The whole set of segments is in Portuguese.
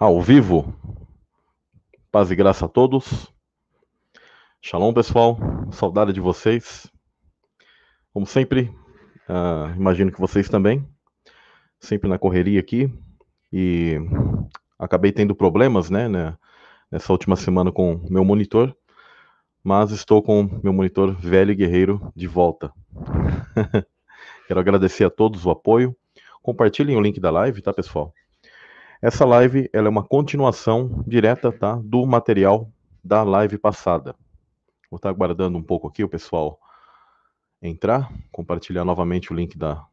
ao vivo. Paz e graça a todos. Shalom, pessoal. Saudade de vocês. Como sempre, uh, imagino que vocês também. Sempre na correria aqui. E acabei tendo problemas, né, né nessa última semana com meu monitor. Mas estou com meu monitor velho e guerreiro de volta. Quero agradecer a todos o apoio. Compartilhem o link da live, tá, pessoal? Essa live ela é uma continuação direta tá, do material da live passada. Vou estar aguardando um pouco aqui o pessoal entrar, compartilhar novamente o link da,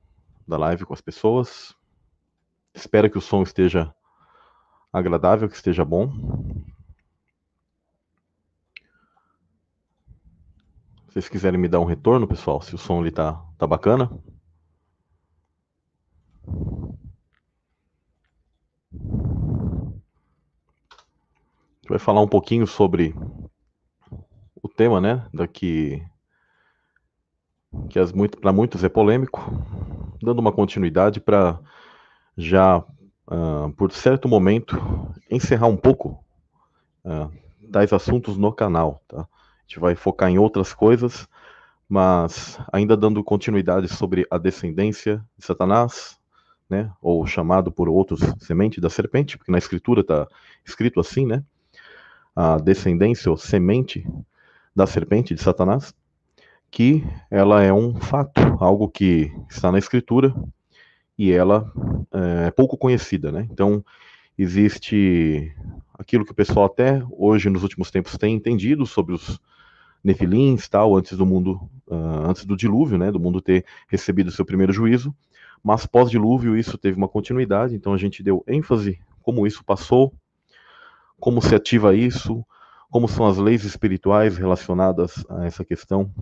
da live com as pessoas. Espero que o som esteja agradável, que esteja bom. Se vocês quiserem me dar um retorno, pessoal, se o som ali tá, tá bacana. Gente vai falar um pouquinho sobre o tema, né? Daqui que muito, para muitos é polêmico, dando uma continuidade para já, uh, por certo momento, encerrar um pouco uh, tais assuntos no canal. Tá? A gente vai focar em outras coisas, mas ainda dando continuidade sobre a descendência de Satanás, né? ou chamado por outros semente da serpente, porque na escritura está escrito assim, né? a descendência ou semente da serpente de Satanás, que ela é um fato, algo que está na escritura e ela é pouco conhecida, né? Então existe aquilo que o pessoal até hoje nos últimos tempos tem entendido sobre os nefilins, tal, antes do mundo, uh, antes do dilúvio, né, do mundo ter recebido seu primeiro juízo, mas pós-dilúvio isso teve uma continuidade, então a gente deu ênfase como isso passou como se ativa isso, como são as leis espirituais relacionadas a essa questão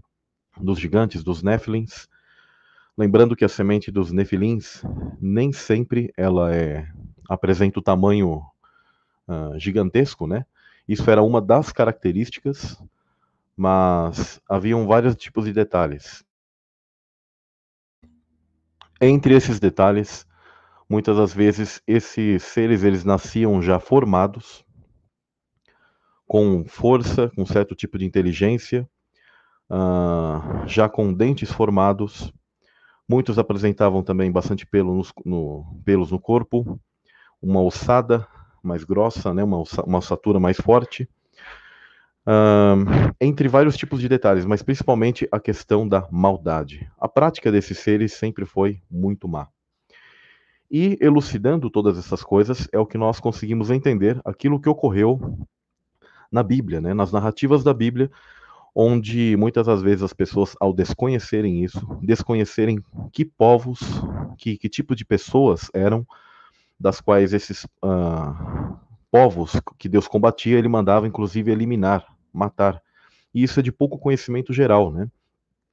dos gigantes, dos Nephilins. Lembrando que a semente dos Nefilins nem sempre ela é apresenta o tamanho uh, gigantesco, né? Isso era uma das características, mas haviam vários tipos de detalhes. Entre esses detalhes, muitas das vezes esses seres eles nasciam já formados, com força, com certo tipo de inteligência, uh, já com dentes formados. Muitos apresentavam também bastante pelo nos, no, pelos no corpo, uma ossada mais grossa, né, uma, uma ossatura mais forte. Entre vários tipos de detalhes, mas principalmente a questão da maldade. A prática desses seres sempre foi muito má. E elucidando todas essas coisas é o que nós conseguimos entender aquilo que ocorreu na Bíblia, né, nas narrativas da Bíblia, onde muitas das vezes as pessoas, ao desconhecerem isso, desconhecerem que povos, que, que tipo de pessoas eram, das quais esses uh, povos que Deus combatia, ele mandava inclusive eliminar, matar. E isso é de pouco conhecimento geral, né?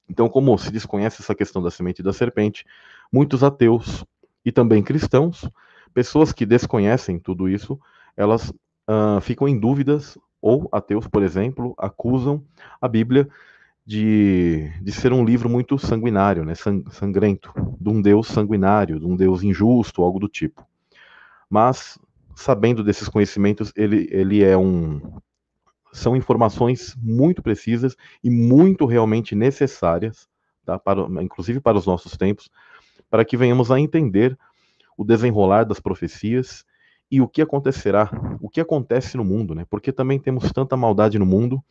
Então, como se desconhece essa questão da semente da serpente, muitos ateus e também cristãos, pessoas que desconhecem tudo isso, elas uh, ficam em dúvidas ou ateus, por exemplo, acusam a Bíblia de, de ser um livro muito sanguinário, né, sangrento, de um Deus sanguinário, de um Deus injusto, algo do tipo. Mas, sabendo desses conhecimentos, ele, ele é um. São informações muito precisas e muito realmente necessárias, tá, para, inclusive para os nossos tempos, para que venhamos a entender o desenrolar das profecias e o que acontecerá, o que acontece no mundo, né? Porque também temos tanta maldade no mundo,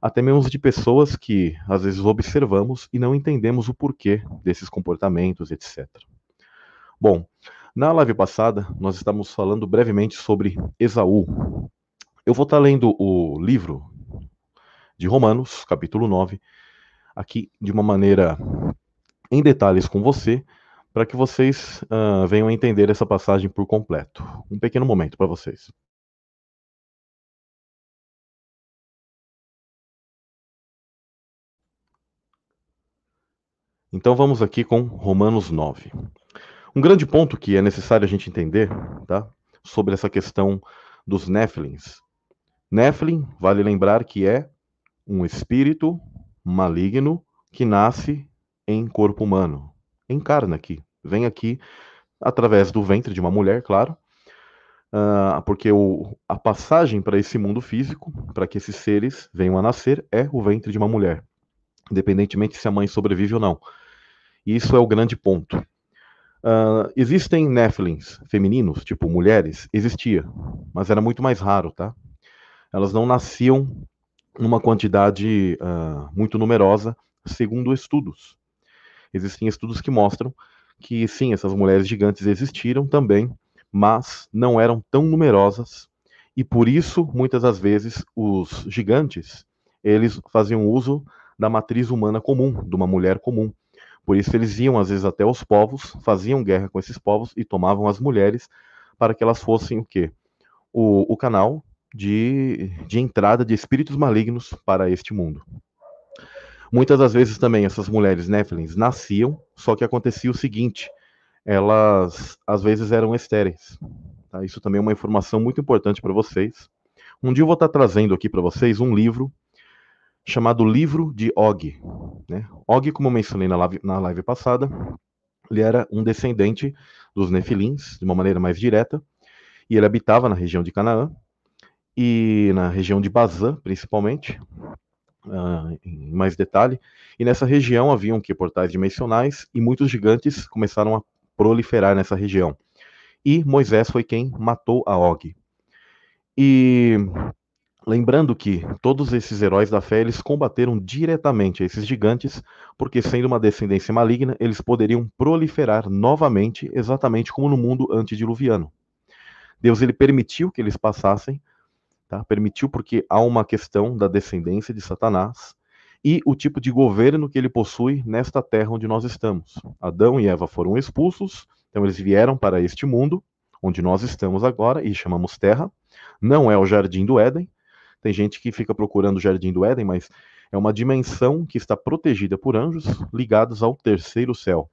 até mesmo de pessoas que às vezes observamos e não entendemos o porquê desses comportamentos, etc. Bom, na live passada nós estávamos falando brevemente sobre Esaú. Eu vou estar lendo o livro de Romanos, capítulo 9, aqui de uma maneira em detalhes com você, para que vocês uh, venham a entender essa passagem por completo. Um pequeno momento para vocês. Então vamos aqui com Romanos 9. Um grande ponto que é necessário a gente entender, tá? Sobre essa questão dos Néfilins. Néfilim, vale lembrar que é um espírito maligno que nasce em corpo humano, encarna aqui, vem aqui através do ventre de uma mulher, claro, Uh, porque o, a passagem para esse mundo físico, para que esses seres venham a nascer, é o ventre de uma mulher, independentemente se a mãe sobrevive ou não. Isso é o grande ponto. Uh, existem Nephilims femininos, tipo mulheres? Existia, mas era muito mais raro, tá? Elas não nasciam numa quantidade uh, muito numerosa, segundo estudos. Existem estudos que mostram que sim, essas mulheres gigantes existiram também, mas não eram tão numerosas e por isso muitas das vezes os gigantes eles faziam uso da matriz humana comum, de uma mulher comum. Por isso eles iam às vezes até os povos, faziam guerra com esses povos e tomavam as mulheres para que elas fossem o quê? O, o canal de, de entrada de espíritos malignos para este mundo. Muitas das vezes também essas mulheres Néfilins nasciam, só que acontecia o seguinte: elas às vezes eram estéreis. Tá? Isso também é uma informação muito importante para vocês. Um dia eu vou estar trazendo aqui para vocês um livro chamado Livro de Og. Né? Og, como eu mencionei na live, na live passada, ele era um descendente dos Nefilins, de uma maneira mais direta, e ele habitava na região de Canaã, e na região de Bazã, principalmente, uh, em mais detalhe, e nessa região haviam que portais dimensionais, e muitos gigantes começaram a proliferar nessa região. E Moisés foi quem matou a Og. E lembrando que todos esses heróis da fé eles combateram diretamente esses gigantes, porque sendo uma descendência maligna, eles poderiam proliferar novamente, exatamente como no mundo antediluviano. Deus ele permitiu que eles passassem, tá? Permitiu porque há uma questão da descendência de Satanás e o tipo de governo que ele possui nesta terra onde nós estamos. Adão e Eva foram expulsos, então eles vieram para este mundo, onde nós estamos agora, e chamamos terra. Não é o jardim do Éden. Tem gente que fica procurando o jardim do Éden, mas é uma dimensão que está protegida por anjos ligados ao terceiro céu.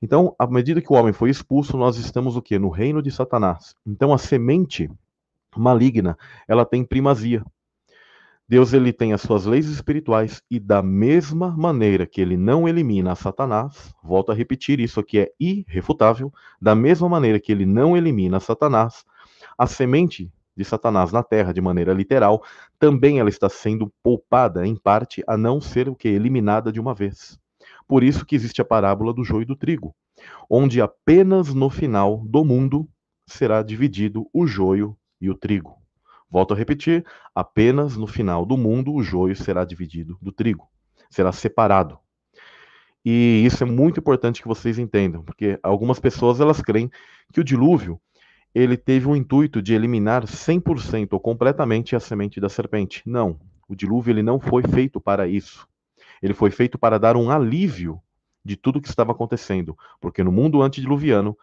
Então, à medida que o homem foi expulso, nós estamos o quê? No reino de Satanás. Então, a semente maligna, ela tem primazia. Deus ele tem as suas leis espirituais e da mesma maneira que ele não elimina Satanás, volto a repetir, isso aqui é irrefutável, da mesma maneira que ele não elimina Satanás, a semente de Satanás na terra de maneira literal, também ela está sendo poupada em parte a não ser o que eliminada de uma vez. Por isso que existe a parábola do joio e do trigo, onde apenas no final do mundo será dividido o joio e o trigo. Volto a repetir: apenas no final do mundo o joio será dividido do trigo, será separado. E isso é muito importante que vocês entendam, porque algumas pessoas elas creem que o dilúvio ele teve o intuito de eliminar 100% ou completamente a semente da serpente. Não, o dilúvio ele não foi feito para isso. Ele foi feito para dar um alívio de tudo que estava acontecendo, porque no mundo antediluviano,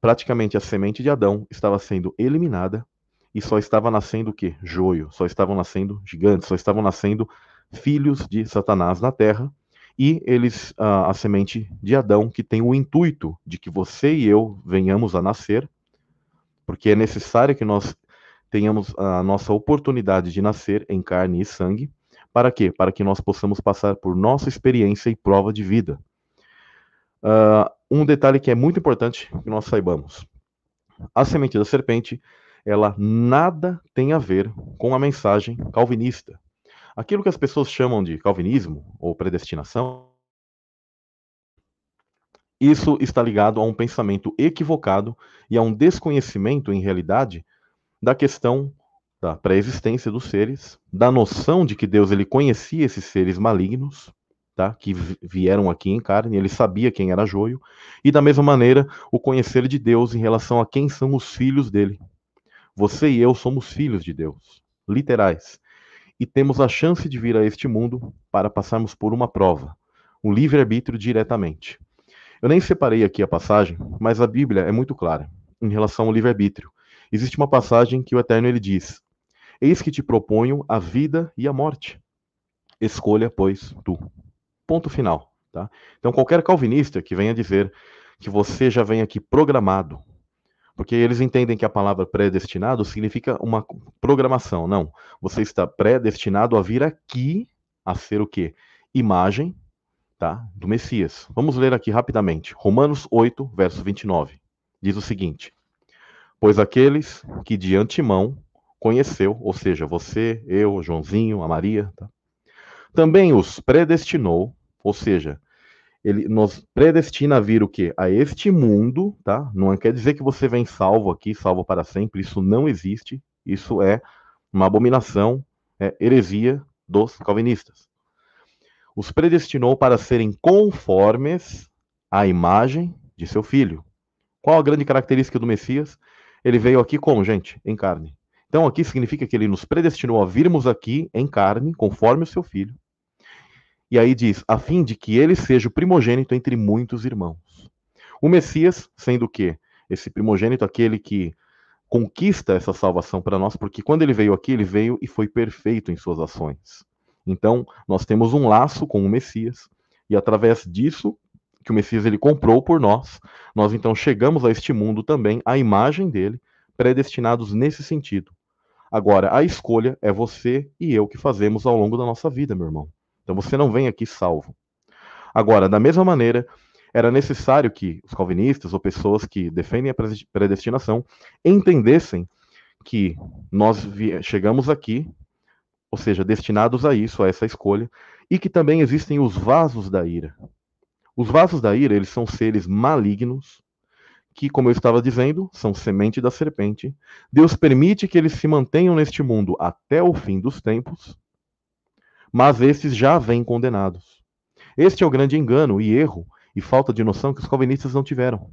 praticamente a semente de Adão estava sendo eliminada e só estava nascendo o quê? Joio, só estavam nascendo gigantes, só estavam nascendo filhos de Satanás na terra, e eles, a, a semente de Adão, que tem o intuito de que você e eu venhamos a nascer, porque é necessário que nós tenhamos a nossa oportunidade de nascer em carne e sangue, para quê? Para que nós possamos passar por nossa experiência e prova de vida. Uh, um detalhe que é muito importante que nós saibamos: a semente da serpente ela nada tem a ver com a mensagem calvinista. Aquilo que as pessoas chamam de calvinismo ou predestinação, isso está ligado a um pensamento equivocado e a um desconhecimento, em realidade, da questão da pré-existência dos seres, da noção de que Deus ele conhecia esses seres malignos, tá? que vieram aqui em carne, ele sabia quem era joio, e da mesma maneira o conhecer de Deus em relação a quem são os filhos dele, você e eu somos filhos de Deus, literais, e temos a chance de vir a este mundo para passarmos por uma prova, um livre-arbítrio diretamente. Eu nem separei aqui a passagem, mas a Bíblia é muito clara em relação ao livre-arbítrio. Existe uma passagem que o Eterno ele diz: Eis que te proponho a vida e a morte. Escolha, pois, tu. Ponto final. Tá? Então, qualquer calvinista que venha dizer que você já vem aqui programado porque eles entendem que a palavra predestinado significa uma programação. Não. Você está predestinado a vir aqui a ser o quê? Imagem tá, do Messias. Vamos ler aqui rapidamente. Romanos 8, verso 29. Diz o seguinte: Pois aqueles que de antemão conheceu, ou seja, você, eu, Joãozinho, a Maria, tá? também os predestinou, ou seja, ele nos predestina a vir o quê? A este mundo, tá? Não quer dizer que você vem salvo aqui, salvo para sempre, isso não existe, isso é uma abominação, é heresia dos calvinistas. Os predestinou para serem conformes à imagem de seu filho. Qual a grande característica do Messias? Ele veio aqui como, gente? Em carne. Então aqui significa que ele nos predestinou a virmos aqui em carne, conforme o seu filho. E aí diz, a fim de que ele seja o primogênito entre muitos irmãos. O Messias, sendo o quê? Esse primogênito, aquele que conquista essa salvação para nós, porque quando ele veio aqui, ele veio e foi perfeito em suas ações. Então, nós temos um laço com o Messias, e através disso, que o Messias ele comprou por nós, nós então chegamos a este mundo também, à imagem dele, predestinados nesse sentido. Agora, a escolha é você e eu que fazemos ao longo da nossa vida, meu irmão. Então você não vem aqui salvo. Agora, da mesma maneira, era necessário que os calvinistas ou pessoas que defendem a predestinação entendessem que nós chegamos aqui, ou seja, destinados a isso, a essa escolha, e que também existem os vasos da ira. Os vasos da ira, eles são seres malignos que, como eu estava dizendo, são semente da serpente. Deus permite que eles se mantenham neste mundo até o fim dos tempos, mas esses já vêm condenados. Este é o grande engano e erro e falta de noção que os calvinistas não tiveram.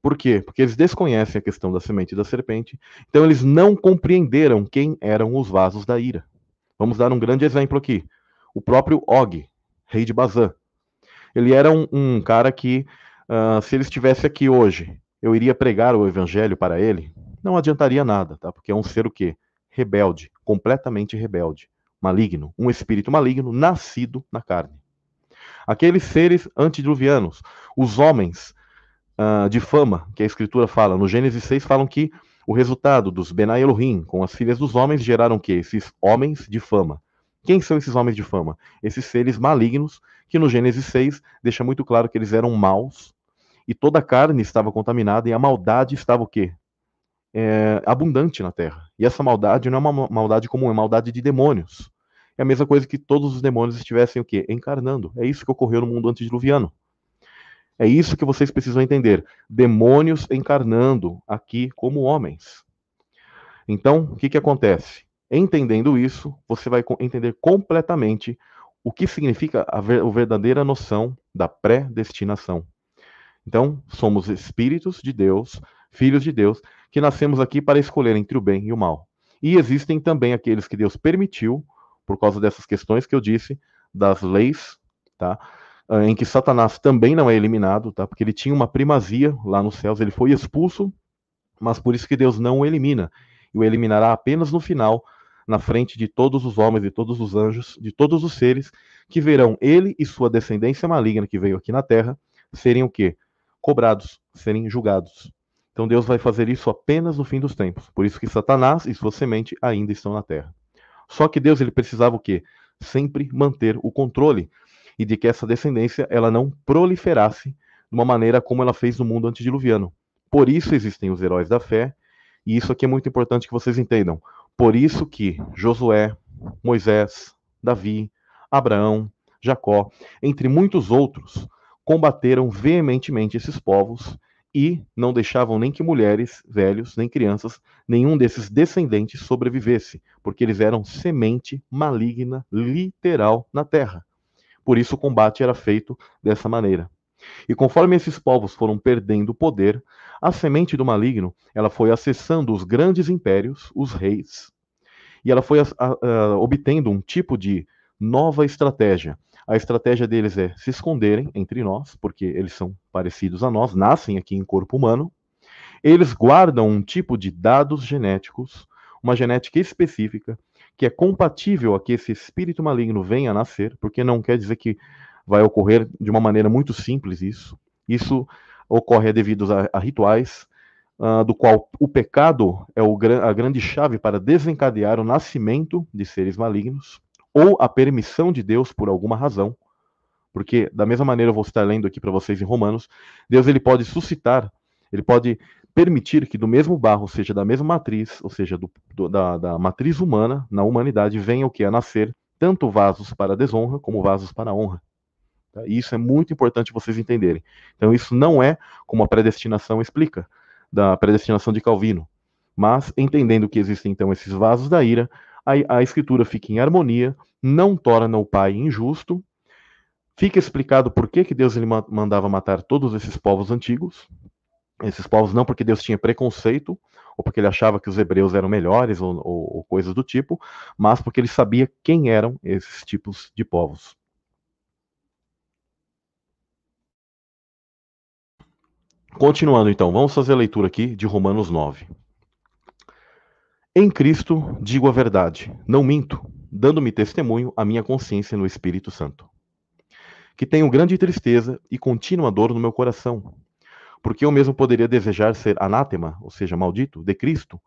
Por quê? Porque eles desconhecem a questão da semente da serpente, então eles não compreenderam quem eram os vasos da ira. Vamos dar um grande exemplo aqui. O próprio Og, rei de Bazã. Ele era um, um cara que Uh, se ele estivesse aqui hoje, eu iria pregar o evangelho para ele? Não adiantaria nada, tá? Porque é um ser o quê? Rebelde, completamente rebelde, maligno, um espírito maligno nascido na carne. Aqueles seres antediluvianos, os homens uh, de fama, que a escritura fala, no Gênesis 6 falam que o resultado dos Benai Elohim com as filhas dos homens geraram o quê? Esses homens de fama. Quem são esses homens de fama? Esses seres malignos, que no Gênesis 6 deixa muito claro que eles eram maus, e toda a carne estava contaminada e a maldade estava o quê? É, abundante na terra. E essa maldade não é uma maldade comum, é maldade de demônios. É a mesma coisa que todos os demônios estivessem o quê? Encarnando. É isso que ocorreu no mundo antediluviano. É isso que vocês precisam entender. Demônios encarnando aqui como homens. Então, o que, que acontece? Entendendo isso, você vai entender completamente o que significa a, a verdadeira noção da predestinação. Então, somos espíritos de Deus, filhos de Deus, que nascemos aqui para escolher entre o bem e o mal. E existem também aqueles que Deus permitiu, por causa dessas questões que eu disse, das leis, tá? Ah, em que Satanás também não é eliminado, tá? Porque ele tinha uma primazia lá nos céus, ele foi expulso, mas por isso que Deus não o elimina. E o eliminará apenas no final, na frente de todos os homens e todos os anjos, de todos os seres que verão ele e sua descendência maligna que veio aqui na terra serem o quê? cobrados, serem julgados. Então Deus vai fazer isso apenas no fim dos tempos. Por isso que Satanás e sua semente ainda estão na terra. Só que Deus ele precisava o quê? Sempre manter o controle e de que essa descendência ela não proliferasse de uma maneira como ela fez no mundo antediluviano. Por isso existem os heróis da fé, e isso aqui é muito importante que vocês entendam. Por isso que Josué, Moisés, Davi, Abraão, Jacó, entre muitos outros, combateram veementemente esses povos e não deixavam nem que mulheres, velhos, nem crianças, nenhum desses descendentes sobrevivesse, porque eles eram semente maligna literal na terra. Por isso o combate era feito dessa maneira. E conforme esses povos foram perdendo poder, a semente do maligno, ela foi acessando os grandes impérios, os reis, e ela foi a, a, a, obtendo um tipo de nova estratégia, a estratégia deles é se esconderem entre nós, porque eles são parecidos a nós, nascem aqui em corpo humano. Eles guardam um tipo de dados genéticos, uma genética específica, que é compatível a que esse espírito maligno venha a nascer, porque não quer dizer que vai ocorrer de uma maneira muito simples isso. Isso ocorre devido a, a rituais, uh, do qual o pecado é o, a grande chave para desencadear o nascimento de seres malignos ou a permissão de Deus por alguma razão, porque da mesma maneira eu vou estar lendo aqui para vocês em Romanos, Deus ele pode suscitar, ele pode permitir que do mesmo barro, seja da mesma matriz, ou seja, do, do, da, da, matriz humana, na humanidade, venha o que? A nascer tanto vasos para desonra como vasos para honra. Tá? E isso é muito importante vocês entenderem. Então, isso não é como a predestinação explica, da predestinação de Calvino. Mas, entendendo que existem então esses vasos da ira, a, a escritura fica em harmonia, não torna o pai injusto, fica explicado por que, que Deus ele mandava matar todos esses povos antigos, esses povos não porque Deus tinha preconceito, ou porque ele achava que os hebreus eram melhores, ou, ou, ou coisas do tipo, mas porque ele sabia quem eram esses tipos de povos. Continuando então, vamos fazer a leitura aqui de Romanos 9. Em Cristo digo a verdade, não minto, dando-me testemunho a minha consciência no Espírito Santo. Que tenho grande tristeza e contínua dor no meu coração, porque eu mesmo poderia desejar ser anátema, ou seja, maldito, de Cristo,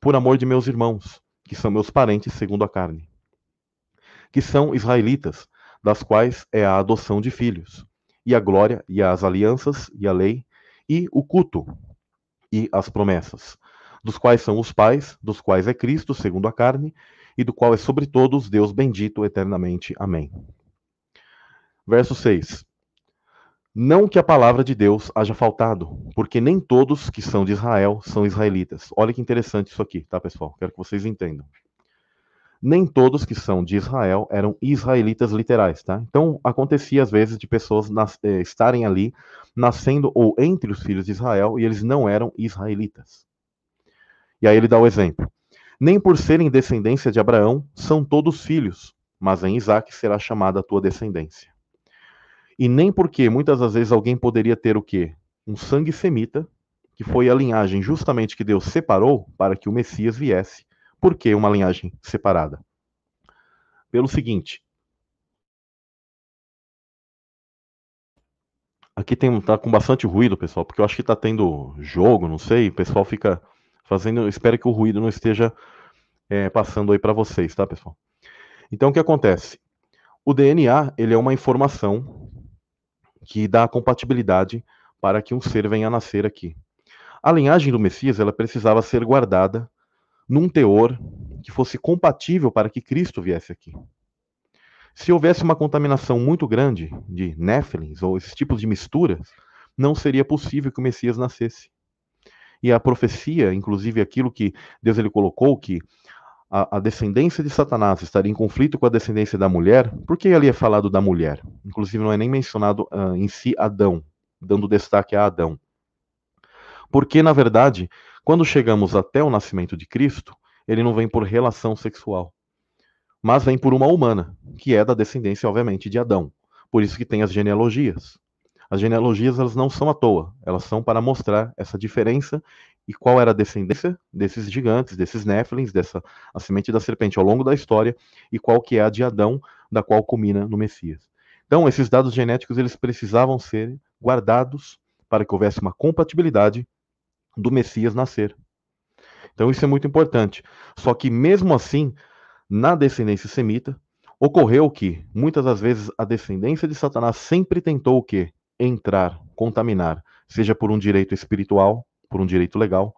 por amor de meus irmãos, que são meus parentes segundo a carne, que são israelitas, das quais é a adoção de filhos, e a glória, e as alianças, e a lei, e o culto, e as promessas, dos quais são os pais, dos quais é Cristo, segundo a carne, e do qual é sobre todos Deus bendito eternamente. Amém. Verso 6. Não que a palavra de Deus haja faltado, porque nem todos que são de Israel são israelitas. Olha que interessante isso aqui, tá, pessoal? Quero que vocês entendam. Nem todos que são de Israel eram israelitas literais, tá? Então, acontecia às vezes de pessoas nas, eh, estarem ali, nascendo ou entre os filhos de Israel, e eles não eram israelitas. E aí ele dá o exemplo. Nem por serem descendência de Abraão são todos filhos, mas em Isaac será chamada a tua descendência. E nem porque muitas das vezes alguém poderia ter o quê? Um sangue semita, que foi a linhagem justamente que Deus separou para que o Messias viesse. Por que uma linhagem separada? Pelo seguinte. Aqui tem tá com bastante ruído, pessoal, porque eu acho que está tendo jogo, não sei, o pessoal fica fazendo, espero que o ruído não esteja é, passando aí para vocês, tá, pessoal? Então o que acontece? O DNA, ele é uma informação que dá a compatibilidade para que um ser venha a nascer aqui. A linhagem do Messias ela precisava ser guardada num teor que fosse compatível para que Cristo viesse aqui. Se houvesse uma contaminação muito grande de néfilins ou esses tipos de misturas, não seria possível que o Messias nascesse. E a profecia, inclusive aquilo que Deus ele colocou, que a, a, descendência de Satanás estaria em conflito com a descendência da mulher, por que ali é falado da mulher? Inclusive não é nem mencionado uh, em si Adão, dando destaque a Adão. Porque, na verdade, quando chegamos até o nascimento de Cristo, ele não vem por relação sexual, mas vem por uma humana, que é da descendência, obviamente, de Adão. Por isso que tem as genealogias. As genealogias elas não são à toa, elas são para mostrar essa diferença e qual era a descendência desses gigantes, desses néfilins, dessa a semente da serpente ao longo da história e qual que é a de Adão, da qual culmina no Messias. Então, esses dados genéticos eles precisavam ser guardados para que houvesse uma compatibilidade do Messias nascer. Então, isso é muito importante. Só que mesmo assim, na descendência semita, ocorreu que muitas das vezes a descendência de Satanás sempre tentou o quê? Entrar, contaminar, seja por um direito espiritual, por um direito legal,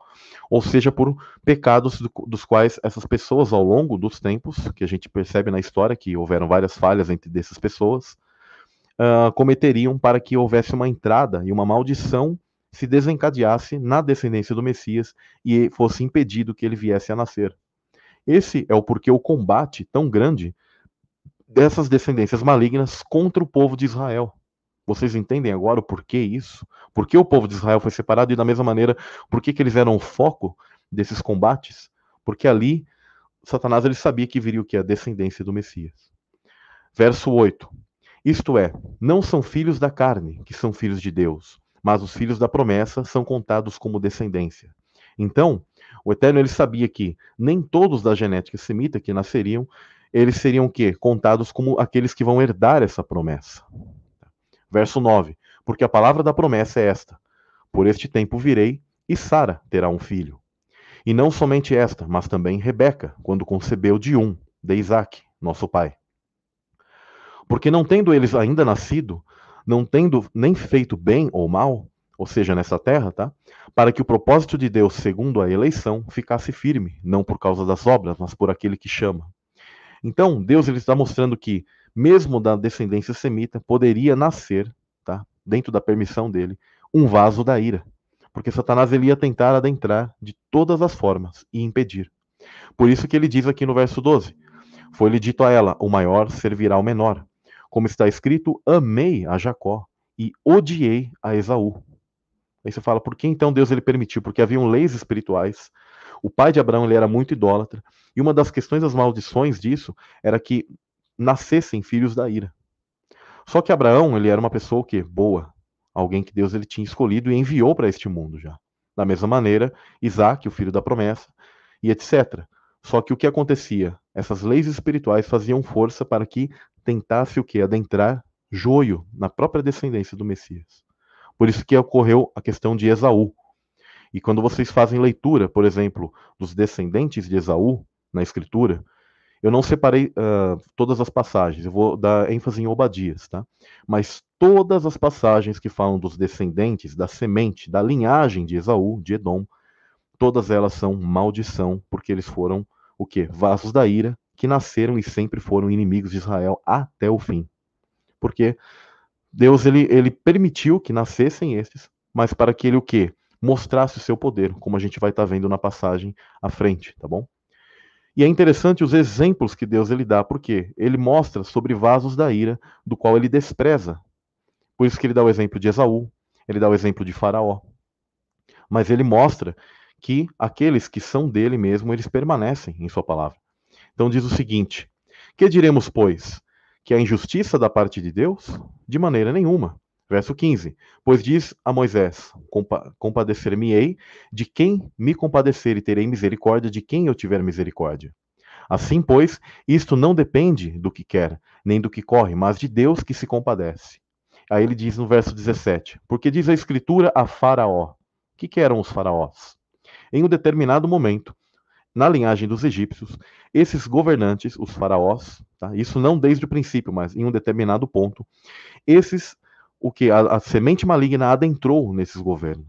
ou seja por pecados do, dos quais essas pessoas ao longo dos tempos, que a gente percebe na história que houveram várias falhas entre dessas pessoas, uh, cometeriam para que houvesse uma entrada e uma maldição se desencadeasse na descendência do Messias e fosse impedido que ele viesse a nascer. Esse é o porquê o combate tão grande dessas descendências malignas contra o povo de Israel. Vocês entendem agora o porquê isso? Por que o povo de Israel foi separado e, da mesma maneira, por que, que eles eram o foco desses combates? Porque ali, Satanás ele sabia que viria o que? A descendência do Messias. Verso 8. Isto é, não são filhos da carne, que são filhos de Deus, mas os filhos da promessa são contados como descendência. Então, o Eterno ele sabia que nem todos da genética semita que nasceriam, eles seriam o quê? Contados como aqueles que vão herdar essa promessa. Verso 9: Porque a palavra da promessa é esta: Por este tempo virei, e Sara terá um filho. E não somente esta, mas também Rebeca, quando concebeu de um, de Isaac, nosso pai. Porque não tendo eles ainda nascido, não tendo nem feito bem ou mal, ou seja, nessa terra, tá? Para que o propósito de Deus, segundo a eleição, ficasse firme, não por causa das obras, mas por aquele que chama. Então, Deus ele está mostrando que, mesmo da descendência semita, poderia nascer, tá? Dentro da permissão dele, um vaso da ira. Porque Satanás ele ia tentar adentrar de todas as formas e impedir. Por isso que ele diz aqui no verso 12: Foi-lhe dito a ela: o maior servirá ao menor. Como está escrito, amei a Jacó e odiei a Esaú. Aí você fala, por que então Deus ele permitiu? Porque haviam leis espirituais. O pai de Abraão ele era muito idólatra. E uma das questões das maldições disso era que nascessem filhos da ira. Só que Abraão ele era uma pessoa que boa, alguém que Deus ele tinha escolhido e enviou para este mundo já. Da mesma maneira, Isaac, o filho da promessa, e etc. Só que o que acontecia? Essas leis espirituais faziam força para que tentasse o que? Adentrar joio na própria descendência do Messias. Por isso que ocorreu a questão de Esaú. E quando vocês fazem leitura, por exemplo, dos descendentes de Esaú na Escritura, eu não separei uh, todas as passagens, eu vou dar ênfase em Obadias, tá? Mas todas as passagens que falam dos descendentes, da semente, da linhagem de Esaú, de Edom, todas elas são maldição, porque eles foram o quê? Vasos da ira, que nasceram e sempre foram inimigos de Israel até o fim. Porque Deus ele, ele permitiu que nascessem esses, mas para que ele o quê? Mostrasse o seu poder, como a gente vai estar tá vendo na passagem à frente, tá bom? E é interessante os exemplos que Deus ele dá, porque ele mostra sobre vasos da ira, do qual ele despreza. Por isso que ele dá o exemplo de Esaú, ele dá o exemplo de Faraó. Mas ele mostra que aqueles que são dele mesmo, eles permanecem em sua palavra. Então diz o seguinte: Que diremos, pois? que a injustiça da parte de Deus? De maneira nenhuma. Verso 15: Pois diz a Moisés: Compa Compadecer-me-ei de quem me compadecer, e terei misericórdia de quem eu tiver misericórdia. Assim, pois, isto não depende do que quer, nem do que corre, mas de Deus que se compadece. Aí ele diz no verso 17: Porque diz a Escritura a Faraó: O que, que eram os faraós? Em um determinado momento, na linhagem dos egípcios, esses governantes, os faraós, tá? isso não desde o princípio, mas em um determinado ponto, esses, o que a, a semente maligna adentrou nesses governos.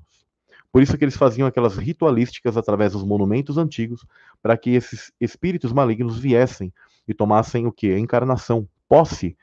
Por isso que eles faziam aquelas ritualísticas através dos monumentos antigos, para que esses espíritos malignos viessem e tomassem o que? A encarnação, posse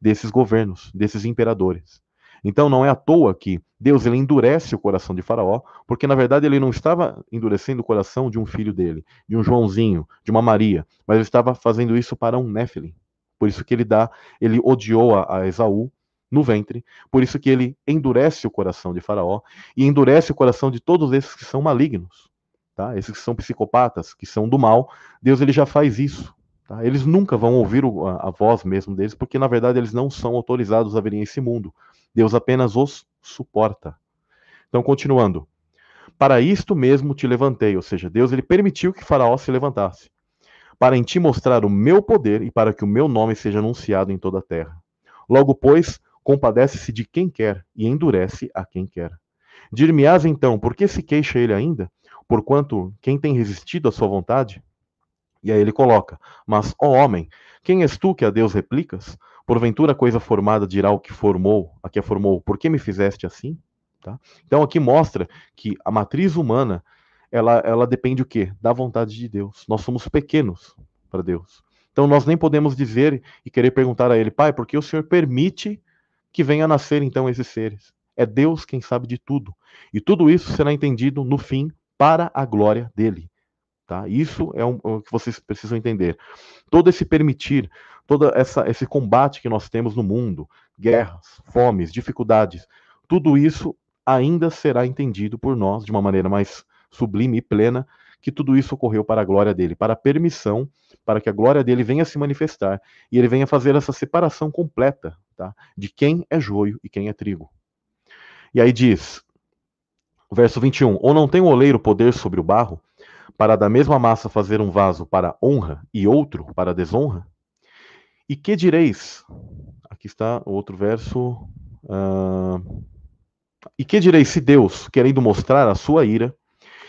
desses governos, desses imperadores. Então não é à toa que Deus ele endurece o coração de Faraó, porque na verdade ele não estava endurecendo o coração de um filho dele, de um Joãozinho, de uma Maria, mas ele estava fazendo isso para um Néfilim. Por isso que ele dá, ele odiou a, a Esaú no ventre, por isso que ele endurece o coração de Faraó e endurece o coração de todos esses que são malignos, tá? Esses que são psicopatas, que são do mal, Deus ele já faz isso. Tá? Eles nunca vão ouvir o, a, a voz mesmo deles, porque na verdade eles não são autorizados a virem esse mundo. Deus apenas os suporta. Então, continuando. Para isto mesmo te levantei, ou seja, Deus ele permitiu que Faraó se levantasse, para em ti mostrar o meu poder e para que o meu nome seja anunciado em toda a terra. Logo, pois, compadece-se de quem quer e endurece a quem quer. Dir-me-ás então, por que se queixa ele ainda? Porquanto quem tem resistido à sua vontade? E aí ele coloca: Mas, ó homem, quem és tu que a Deus replicas? Porventura a coisa formada dirá o que formou, a que a formou, por que me fizeste assim? Tá? Então aqui mostra que a matriz humana, ela, ela depende o quê? Da vontade de Deus. Nós somos pequenos para Deus. Então nós nem podemos dizer e querer perguntar a ele, pai, por que o Senhor permite que venha a nascer então esses seres? É Deus quem sabe de tudo. E tudo isso será entendido no fim para a glória dele. Tá? Isso é o que vocês precisam entender. Todo esse permitir, todo essa, esse combate que nós temos no mundo, guerras, fomes, dificuldades, tudo isso ainda será entendido por nós de uma maneira mais sublime e plena, que tudo isso ocorreu para a glória dele, para a permissão, para que a glória dele venha se manifestar e ele venha fazer essa separação completa tá? de quem é joio e quem é trigo. E aí diz, verso 21, ou não tem o oleiro poder sobre o barro, para da mesma massa fazer um vaso para honra e outro para desonra? E que direis? Aqui está outro verso. Uh, e que direis se Deus, querendo mostrar a sua ira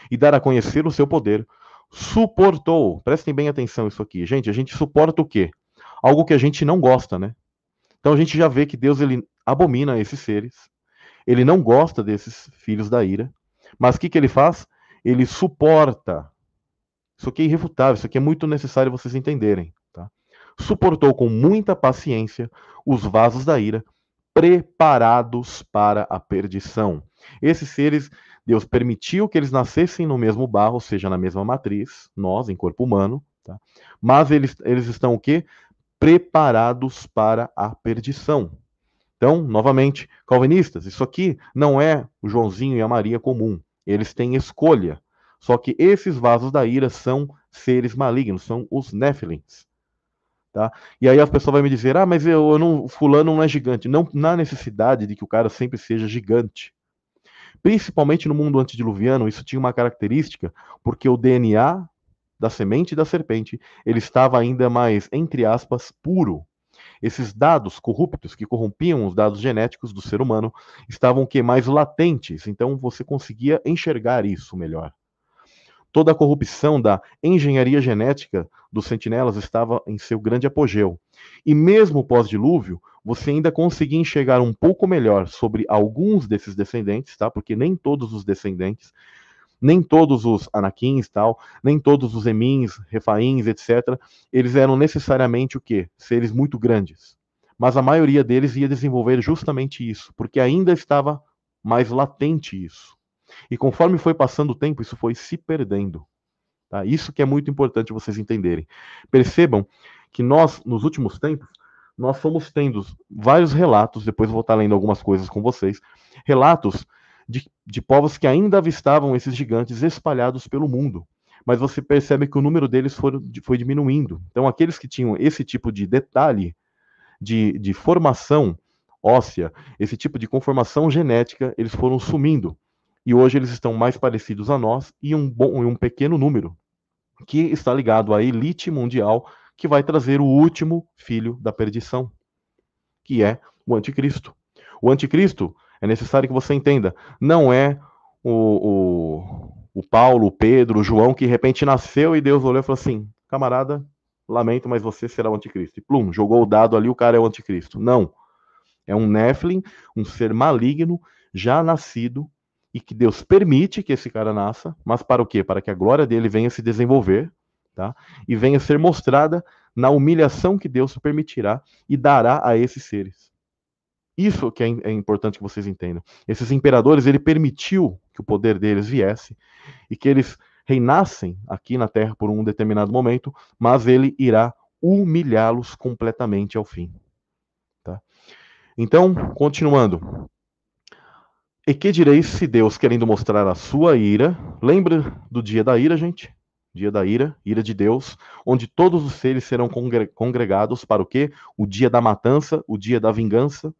e dar a conhecer o seu poder, suportou? Prestem bem atenção isso aqui, gente. A gente suporta o quê? Algo que a gente não gosta, né? Então a gente já vê que Deus ele abomina esses seres. Ele não gosta desses filhos da ira, mas o que, que ele faz? Ele suporta. Isso aqui é irrefutável, isso aqui é muito necessário vocês entenderem. Tá? Suportou com muita paciência os vasos da ira, preparados para a perdição. Esses seres, Deus permitiu que eles nascessem no mesmo barro, ou seja, na mesma matriz, nós, em corpo humano, tá? mas eles, eles estão o quê? Preparados para a perdição. Então, novamente, calvinistas, isso aqui não é o Joãozinho e a Maria comum. Eles têm escolha. Só que esses vasos da ira são seres malignos, são os Néfilins. Tá? E aí a pessoa vai me dizer: ah, mas eu, eu não, fulano não é gigante. Não na necessidade de que o cara sempre seja gigante. Principalmente no mundo antediluviano, isso tinha uma característica, porque o DNA da semente da serpente ele estava ainda mais, entre aspas, puro. Esses dados corruptos que corrompiam os dados genéticos do ser humano estavam que mais latentes, então você conseguia enxergar isso melhor. Toda a corrupção da engenharia genética dos sentinelas estava em seu grande apogeu. E mesmo pós-dilúvio, você ainda conseguia enxergar um pouco melhor sobre alguns desses descendentes, tá? Porque nem todos os descendentes nem todos os Anakins tal, nem todos os Emins, Refaíns, etc., eles eram necessariamente o quê? Seres muito grandes. Mas a maioria deles ia desenvolver justamente isso, porque ainda estava mais latente isso. E conforme foi passando o tempo, isso foi se perdendo. Tá? Isso que é muito importante vocês entenderem. Percebam que nós, nos últimos tempos, nós fomos tendo vários relatos, depois vou estar lendo algumas coisas com vocês, relatos de, de povos que ainda avistavam esses gigantes espalhados pelo mundo. Mas você percebe que o número deles foi, foi diminuindo. Então, aqueles que tinham esse tipo de detalhe, de, de formação óssea, esse tipo de conformação genética, eles foram sumindo. E hoje eles estão mais parecidos a nós e um, bom, um pequeno número, que está ligado à elite mundial, que vai trazer o último filho da perdição, que é o anticristo. O anticristo é necessário que você entenda. Não é o, o, o Paulo, o Pedro, o João que de repente nasceu e Deus olhou e falou assim: camarada, lamento, mas você será o anticristo. E plum, jogou o dado ali, o cara é o anticristo. Não. É um Nephilim, um ser maligno, já nascido, e que Deus permite que esse cara nasça, mas para o quê? Para que a glória dele venha se desenvolver, tá? E venha ser mostrada na humilhação que Deus permitirá e dará a esses seres. Isso que é, é, importante que vocês entendam. Esses imperadores, ele permitiu que o poder deles viesse e que eles reinassem aqui na terra por um determinado momento, mas ele irá humilhá-los completamente ao fim. Tá? Então, continuando. E que direis se Deus, querendo mostrar a sua ira, lembra do dia da ira, gente? Dia da ira, ira de Deus, onde todos os seres serão congregados para o quê? O dia da matança, o dia da vingança,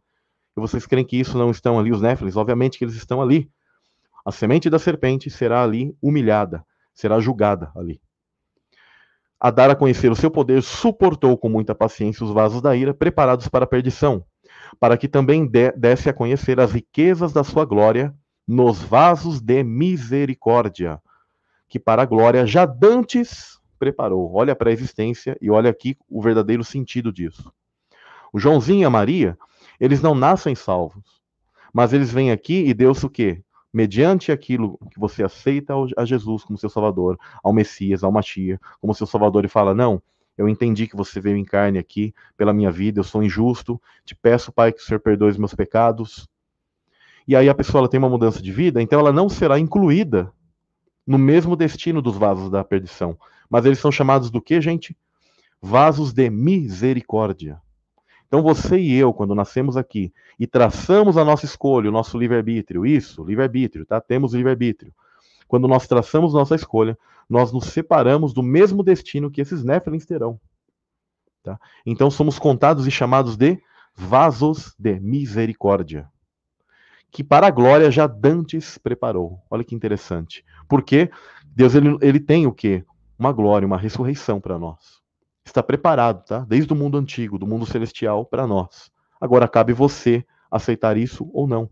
e vocês creem que isso não estão ali, os Néfilis? Obviamente que eles estão ali. A semente da serpente será ali humilhada, será julgada ali. A dar a conhecer o seu poder, suportou com muita paciência os vasos da ira, preparados para a perdição, para que também desse a conhecer as riquezas da sua glória nos vasos de misericórdia, que para a glória já dantes preparou. Olha para a existência e olha aqui o verdadeiro sentido disso. O Joãozinho e a Maria eles não nascem salvos. Mas eles vêm aqui e Deus o quê? Mediante aquilo que você aceita a Jesus como seu Salvador, ao Messias, ao Machia, como seu Salvador, e fala: Não, eu entendi que você veio em carne aqui pela minha vida, eu sou injusto, te peço, Pai, que o Senhor perdoe os meus pecados. E aí a pessoa tem uma mudança de vida, então ela não será incluída no mesmo destino dos vasos da perdição. Mas eles são chamados do que, gente? Vasos de misericórdia. Então você e eu, quando nascemos aqui e traçamos a nossa escolha, o nosso livre-arbítrio, isso, livre-arbítrio, tá? Temos livre-arbítrio. Quando nós traçamos nossa escolha, nós nos separamos do mesmo destino que esses Néfilins terão. Tá? Então somos contados e chamados de vasos de misericórdia, que para a glória já dantes preparou. Olha que interessante. Porque Deus ele, ele tem o quê? Uma glória, uma ressurreição para nós está preparado, tá? Desde o mundo antigo, do mundo celestial para nós. Agora cabe você aceitar isso ou não.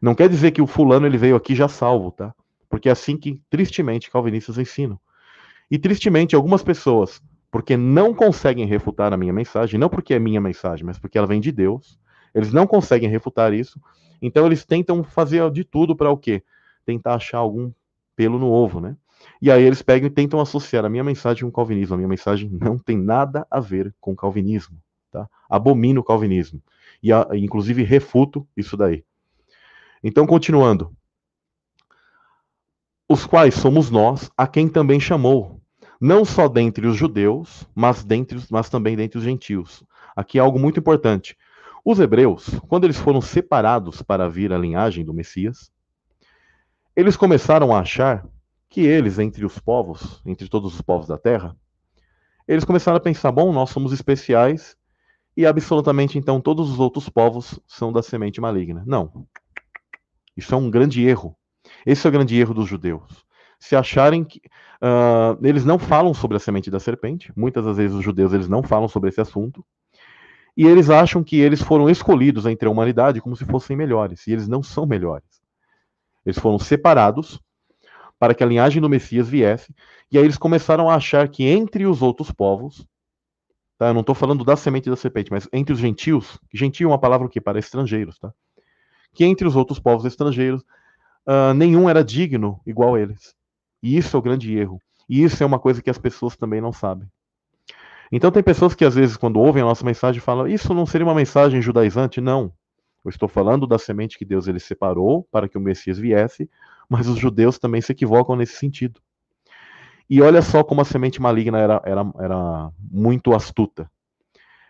Não quer dizer que o fulano ele veio aqui já salvo, tá? Porque é assim que tristemente calvinistas ensinam. E tristemente algumas pessoas, porque não conseguem refutar a minha mensagem, não porque é minha mensagem, mas porque ela vem de Deus, Eles não conseguem refutar isso, então eles tentam fazer de tudo para o quê? Tentar achar algum pelo no ovo, né? E aí eles pegam e tentam associar a minha mensagem com o calvinismo. A minha mensagem não tem nada a ver com o calvinismo, tá? Abomino o calvinismo. E a, inclusive refuto isso daí. Então, continuando. Os quais somos nós, a quem também chamou, não só dentre os judeus, mas, dentre, mas também dentre os gentios. Aqui é algo muito importante. Os hebreus, quando eles foram separados para vir à linhagem do Messias, eles começaram a achar que eles, entre os povos, entre todos os povos da terra, eles começaram a pensar: bom, nós somos especiais e absolutamente então todos os outros povos são da semente maligna. Não. Isso é um grande erro. Esse é o grande erro dos judeus. Se acharem que uh, eles não falam sobre a semente da serpente, muitas das vezes os judeus eles não falam sobre esse assunto, e eles acham que eles foram escolhidos entre a humanidade como se fossem melhores, e eles não são melhores. Eles foram separados para que a linhagem do Messias viesse, e aí eles começaram a achar que entre os outros povos, tá? Eu não estou falando da semente da serpente, mas entre os gentios, gentio é uma palavra que para estrangeiros, tá? Que entre os outros povos estrangeiros, uh, nenhum era digno igual a eles. E isso é o grande erro. E isso é uma coisa que as pessoas também não sabem. Então tem pessoas que às vezes quando ouvem a nossa mensagem falam: "Isso não seria uma mensagem judaizante?" Não. Eu estou falando da semente que Deus ele separou para que o Messias viesse, mas os judeus também se equivocam nesse sentido. E olha só como a semente maligna era, era, era muito astuta.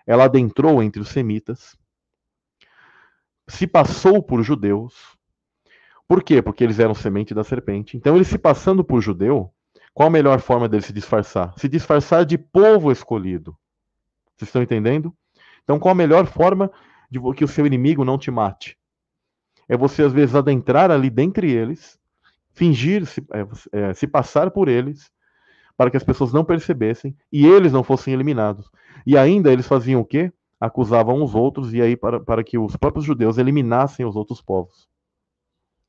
Ela adentrou entre os semitas, se passou por judeus. Por quê? Porque eles eram semente da serpente. Então, ele se passando por judeu, qual a melhor forma dele se disfarçar? Se disfarçar de povo escolhido. Vocês estão entendendo? Então, qual a melhor forma de que o seu inimigo não te mate? É você, às vezes, adentrar ali dentre eles, fingir, se, é, é, se passar por eles, para que as pessoas não percebessem e eles não fossem eliminados. E ainda eles faziam o quê? Acusavam os outros e aí para, para que os próprios judeus eliminassem os outros povos.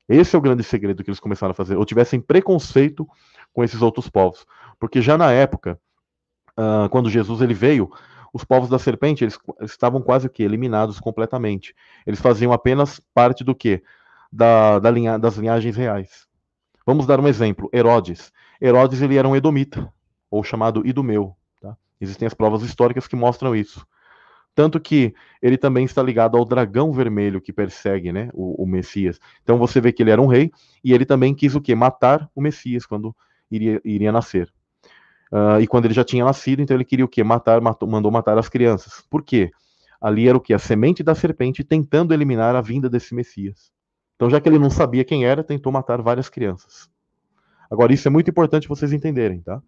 Esse é o grande segredo que eles começaram a fazer, ou tivessem preconceito com esses outros povos. Porque já na época, uh, quando Jesus ele veio, os povos da serpente eles, eles estavam quase que eliminados completamente. Eles faziam apenas parte do que? Da, da linha, das linhagens reais. Vamos dar um exemplo. Herodes. Herodes ele era um edomita, ou chamado idumeu. Tá? Existem as provas históricas que mostram isso. Tanto que ele também está ligado ao dragão vermelho que persegue né, o, o Messias. Então você vê que ele era um rei e ele também quis o quê? Matar o Messias quando iria, iria nascer. Uh, e quando ele já tinha nascido, então ele queria o quê? Matar, matou, mandou matar as crianças. Por quê? Ali era o quê? A semente da serpente tentando eliminar a vinda desse Messias. Então, já que ele não sabia quem era, tentou matar várias crianças. Agora, isso é muito importante vocês entenderem, tá?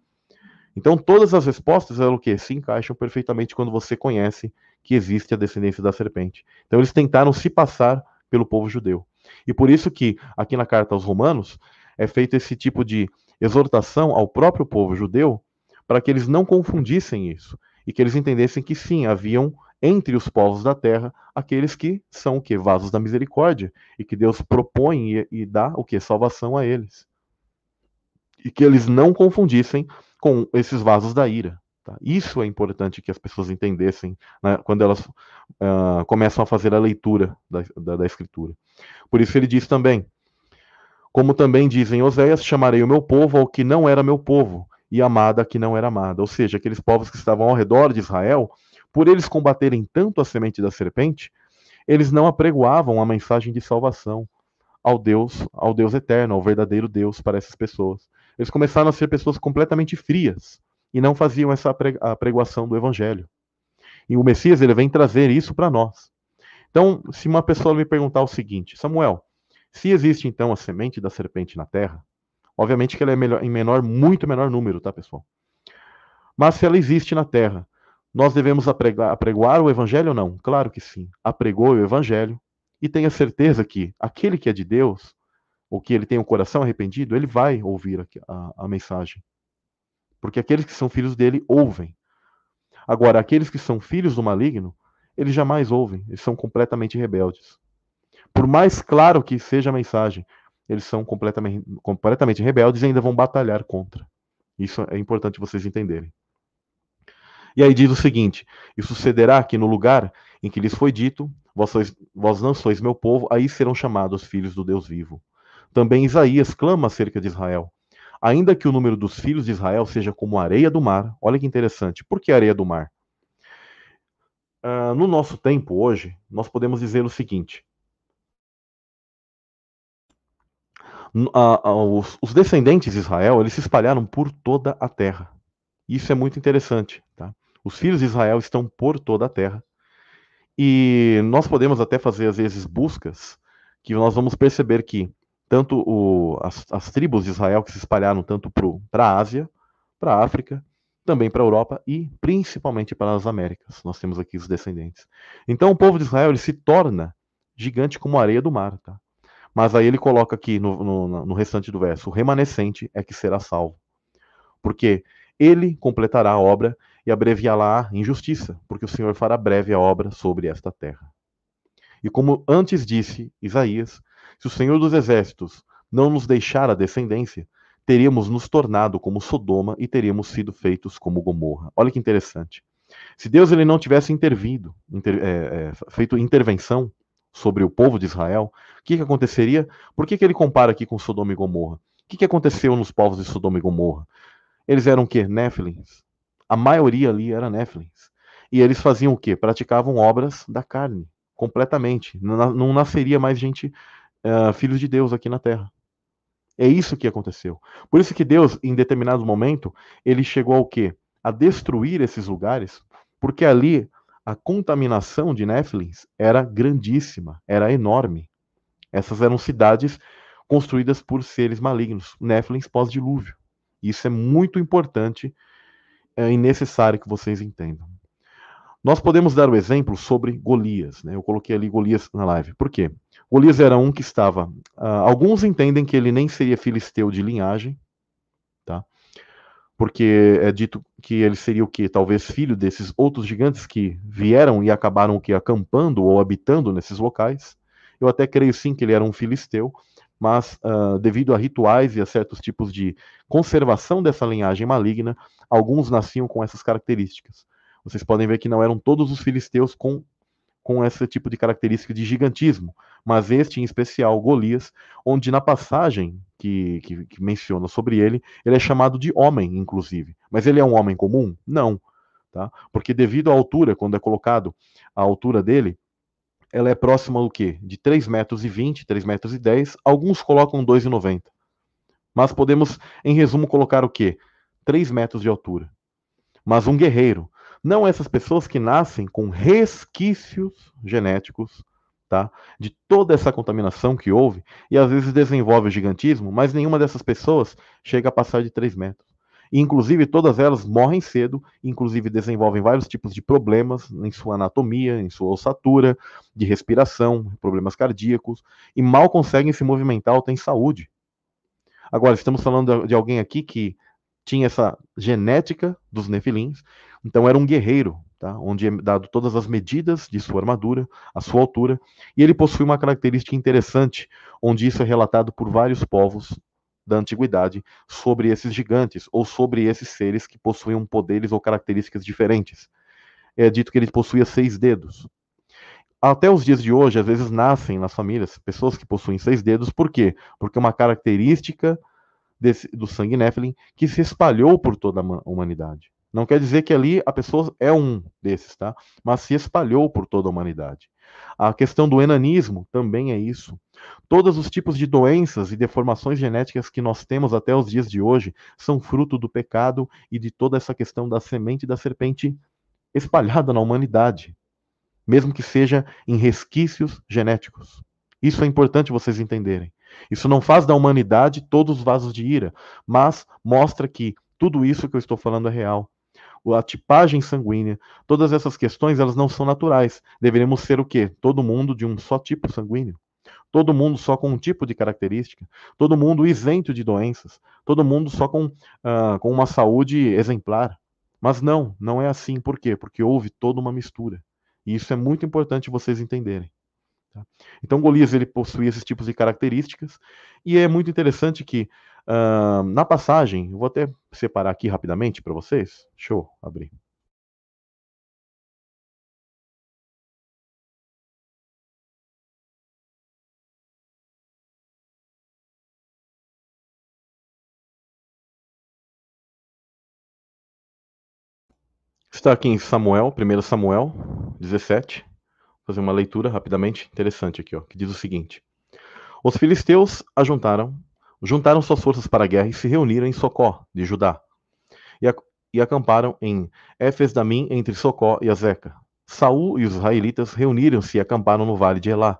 Então, todas as respostas, eram o quê? Se encaixam perfeitamente quando você conhece que existe a descendência da serpente. Então eles tentaram se passar pelo povo judeu. E por isso que aqui na carta aos Romanos é feito esse tipo de exortação ao próprio povo judeu para que eles não confundissem isso e que eles entendessem que sim, haviam entre os povos da terra aqueles que são o que vasos da misericórdia e que Deus propõe e, e dá o que salvação a eles. E que eles não confundissem com esses vasos da ira. Tá? Isso é importante que as pessoas entendessem né, quando elas uh, começam a fazer a leitura da, da, da, Escritura. Por isso ele diz também: Como também dizem Oséias, chamarei o meu povo ao que não era meu povo, e amada que não era amada. Ou seja, aqueles povos que estavam ao redor de Israel, por eles combaterem tanto a semente da serpente, eles não apregoavam a mensagem de salvação ao Deus, ao Deus eterno, ao verdadeiro Deus para essas pessoas. Eles começaram a ser pessoas completamente frias e não faziam essa pregação do evangelho. E o Messias ele vem trazer isso para nós. Então, se uma pessoa me perguntar o seguinte, Samuel, se existe então a semente da serpente na terra, obviamente que ela é melhor, em menor, muito menor número, tá, pessoal? Mas se ela existe na terra, nós devemos apregar, apregoar o evangelho ou não? Claro que sim. Apregoe o evangelho e tenha certeza que aquele que é de Deus, ou que ele tem o coração arrependido, ele vai ouvir a, a, a mensagem. Porque aqueles que são filhos dele ouvem. Agora, aqueles que são filhos do maligno, eles jamais ouvem, eles são completamente rebeldes. Por mais claro que seja a mensagem, eles são completamente, completamente rebeldes e ainda vão batalhar contra. Isso é importante vocês entenderem. E aí diz o seguinte: E sucederá que no lugar em que lhes foi dito, vós, sois, vós não sois meu povo, aí serão chamados filhos do Deus vivo. Também Isaías clama acerca de Israel. Ainda que o número dos filhos de Israel seja como a areia do mar, olha que interessante. Por que areia do mar? Uh, no nosso tempo hoje, nós podemos dizer o seguinte: uh, uh, os, os, descendentes de Israel eles se espalharam por toda a terra. Isso é muito interessante. Os filhos de Israel estão por toda a terra. E nós podemos até fazer, às vezes, buscas que nós vamos perceber que tanto o, as, as, tribos de Israel que se espalharam tanto para a Ásia, para a África, também para a Europa e principalmente para as Américas. Nós temos aqui os descendentes. Então o povo de Israel ele se torna gigante como a areia do mar. Tá? Mas aí ele coloca aqui no, no, no restante do verso: o remanescente é que será salvo. Porque ele completará a obra e abreviará em justiça, porque o Senhor fará breve a obra sobre esta terra. E como antes disse Isaías, se o Senhor dos Exércitos não nos deixar a descendência, teríamos nos tornado como Sodoma e teríamos sido feitos como Gomorra. Olha que interessante. Se Deus ele não tivesse intervido, inter, é, é, feito intervenção sobre o povo de Israel, o que, que aconteceria? Por que, que ele compara aqui com Sodoma e Gomorra? O que, que aconteceu nos povos de Sodoma e Gomorra? Eles eram o quê? Néfilins. A maioria ali era Néfilins. E eles faziam o quê? Praticavam obras da carne, completamente. Não, não nasceria mais gente, uh, filhos de Deus aqui na terra. É isso que aconteceu. Por isso que Deus, em determinado momento, ele chegou ao quê? A destruir esses lugares, porque ali a contaminação de Néfilins era grandíssima, era enorme. Essas eram cidades construídas por seres malignos, Néfilins pós-dilúvio. Isso é muito importante é, necessário que vocês entendam. Nós podemos dar o exemplo sobre Golias. Né? Eu coloquei ali Golias na live. Por quê? Golias era um que estava. Uh, alguns entendem que ele nem seria filisteu de linhagem, tá? Porque é dito que ele seria o quê? Talvez filho desses outros gigantes que vieram e acabaram o quê? Acampando ou habitando nesses locais. Eu até creio sim que ele era um filisteu, mas uh, devido a rituais e a certos tipos de conservação dessa linhagem maligna, alguns nasciam com essas características. Vocês podem ver que não eram todos os filisteus com, com esse tipo de característica de gigantismo, mas este em especial, Golias, onde na passagem que, que, que menciona sobre ele, ele é chamado de homem, inclusive. Mas ele é um homem comum? Não. Tá? Porque devido à altura, quando é colocado a altura dele, ela é próxima do quê? De 3 metros e 20, 3 metros 10, alguns colocam 2,90. Mas podemos, em resumo, colocar o quê? 3 metros de altura. Mas um guerreiro, não essas pessoas que nascem com resquícios genéticos, tá? De toda essa contaminação que houve, e às vezes desenvolve o gigantismo, mas nenhuma dessas pessoas chega a passar de 3 metros. Inclusive, todas elas morrem cedo, inclusive desenvolvem vários tipos de problemas em sua anatomia, em sua ossatura, de respiração, problemas cardíacos, e mal conseguem se movimentar ou têm saúde. Agora, estamos falando de alguém aqui que tinha essa genética dos nefilins, então era um guerreiro, tá? onde é dado todas as medidas de sua armadura, a sua altura, e ele possui uma característica interessante, onde isso é relatado por vários povos da antiguidade sobre esses gigantes, ou sobre esses seres que possuíam poderes ou características diferentes. É dito que ele possuía seis dedos. Até os dias de hoje, às vezes nascem nas famílias pessoas que possuem seis dedos, por quê? Porque é uma característica desse, do sangue Nephilim que se espalhou por toda a humanidade. Não quer dizer que ali a pessoa é um desses, tá? Mas se espalhou por toda a humanidade. A questão do enanismo também é isso. Todos os tipos de doenças e deformações genéticas que nós temos até os dias de hoje são fruto do pecado e de toda essa questão da semente da serpente espalhada na humanidade, mesmo que seja em resquícios genéticos. Isso é importante vocês entenderem. Isso não faz da humanidade todos os vasos de ira, mas mostra que tudo isso que eu estou falando é real a tipagem sanguínea, todas essas questões elas não são naturais. Deveríamos ser o quê? Todo mundo de um só tipo sanguíneo. Todo mundo só com um tipo de característica. Todo mundo isento de doenças. Todo mundo só com, uh, com uma saúde exemplar. Mas não, não é assim. Por quê? Porque houve toda uma mistura. E isso é muito importante vocês entenderem. Tá? Então Golias ele possui esses tipos de características e é muito interessante que Uh, na passagem, vou até separar aqui rapidamente para vocês. Deixa eu abrir. Está aqui em Samuel, 1 Samuel 17. Vou fazer uma leitura rapidamente interessante aqui, ó, que diz o seguinte: Os filisteus ajuntaram juntaram suas forças para a guerra e se reuniram em Socó, de Judá, e, a, e acamparam em Éfes Damim, entre Socó e Azeca. Saul e os israelitas reuniram-se e acamparam no vale de Elá,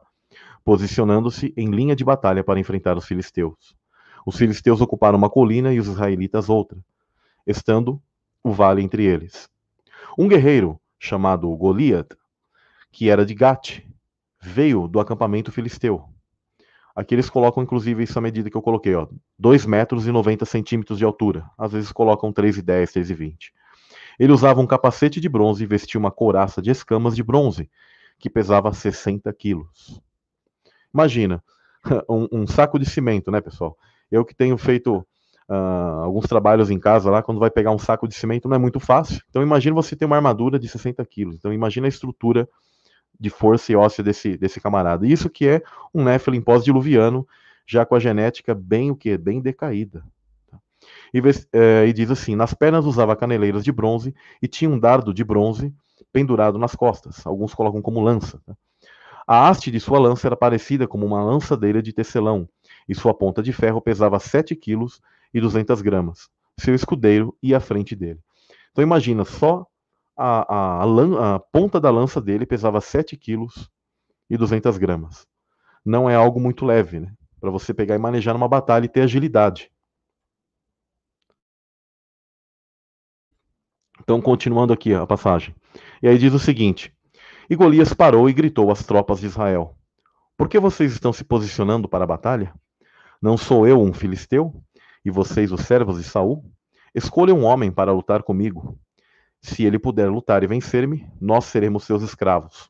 posicionando-se em linha de batalha para enfrentar os filisteus. Os filisteus ocuparam uma colina e os israelitas outra, estando o vale entre eles. Um guerreiro chamado Goliat, que era de Gate, veio do acampamento filisteu. Aqui eles colocam, inclusive, essa medida que eu coloquei, ó, 2 metros e 90 centímetros de altura. Às vezes colocam 3,10, 3,20. Ele usava um capacete de bronze e vestia uma couraça de escamas de bronze, que pesava 60 quilos. Imagina, um, um saco de cimento, né, pessoal? Eu que tenho feito uh, alguns trabalhos em casa lá, quando vai pegar um saco de cimento não é muito fácil. Então imagina você ter uma armadura de 60 quilos. Então imagina a estrutura de força e óssea desse, desse camarada. Isso que é um Nephilim pós-diluviano, já com a genética bem o que? Bem decaída. E, é, e, diz assim: nas pernas usava caneleiras de bronze e tinha um dardo de bronze pendurado nas costas. Alguns colocam como lança. Tá? A haste de sua lança era parecida com uma lançadeira de tecelão, e sua ponta de ferro pesava 7 quilos e 200 gramas. Seu escudeiro ia à frente dele. Então imagina, só a, a, a, a ponta da lança dele pesava 7 quilos e 200 gramas. Não é algo muito leve, né? Para você pegar e manejar numa batalha e ter agilidade. Então, continuando aqui a passagem. E aí diz o seguinte: E Golias parou e gritou às tropas de Israel: Por que vocês estão se posicionando para a batalha? Não sou eu um filisteu? E vocês, os servos de Saul? Escolha um homem para lutar comigo. Se ele puder lutar e vencer-me, nós seremos seus escravos.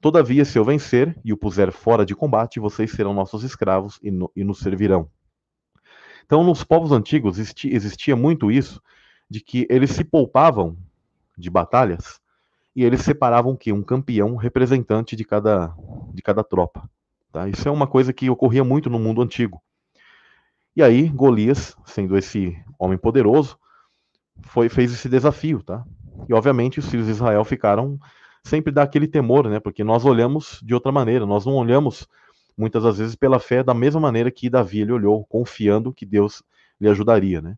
Todavia, se eu vencer e o puser fora de combate, vocês serão nossos escravos e, no, e nos servirão. Então, nos povos antigos existia, existia muito isso, de que eles se poupavam de batalhas e eles separavam que um campeão representante de cada, de cada tropa. Tá? Isso é uma coisa que ocorria muito no mundo antigo. E aí, Golias, sendo esse homem poderoso, foi, fez esse desafio, tá? E obviamente os filhos de Israel ficaram sempre daquele temor, né? Porque nós olhamos de outra maneira, nós não olhamos muitas das vezes pela fé da mesma maneira que Davi ele olhou, confiando que Deus lhe ajudaria, né?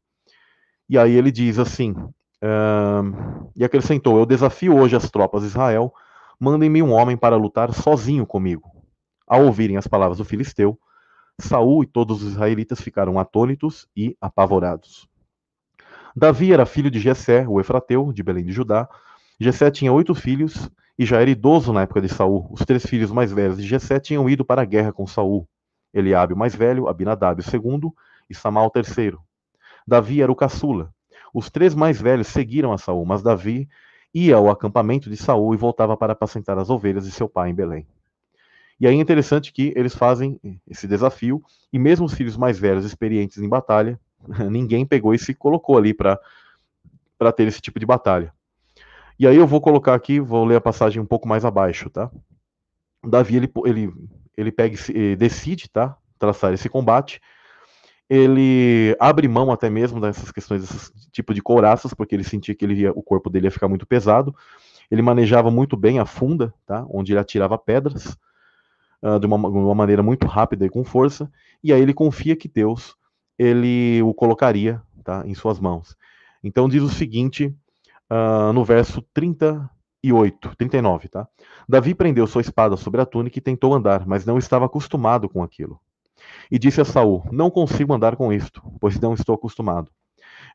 E aí ele diz assim, uh, e acrescentou: Eu desafio hoje as tropas de Israel, mandem-me um homem para lutar sozinho comigo. Ao ouvirem as palavras do filisteu, Saul e todos os israelitas ficaram atônitos e apavorados. Davi era filho de Jessé, o Efrateu, de Belém de Judá. Jessé tinha oito filhos e já era idoso na época de Saul. Os três filhos mais velhos de Jessé tinham ido para a guerra com Saul. Eliabe o mais velho, Abinadab o segundo e Samal o terceiro. Davi era o caçula. Os três mais velhos seguiram a Saul, mas Davi ia ao acampamento de Saul e voltava para apacentar as ovelhas de seu pai em Belém. E aí é interessante que eles fazem esse desafio, e mesmo os filhos mais velhos, experientes em batalha, ninguém pegou e se colocou ali para ter esse tipo de batalha. E aí eu vou colocar aqui, vou ler a passagem um pouco mais abaixo, tá? Davi, ele, ele, ele pega, decide, tá? Traçar esse combate. Ele abre mão até mesmo dessas questões, desse tipo de couraças, porque ele sentia que ele ia, o corpo dele ia ficar muito pesado. Ele manejava muito bem a funda, tá? Onde ele atirava pedras uh, de, uma, de, uma, maneira muito rápida e com força, e aí ele confia que Deus ele o colocaria tá, em suas mãos. Então diz o seguinte uh, no verso 38, 39, tá? Davi prendeu sua espada sobre a túnica e tentou andar, mas não estava acostumado com aquilo. E disse a Saul: Não consigo andar com isto, pois não estou acostumado.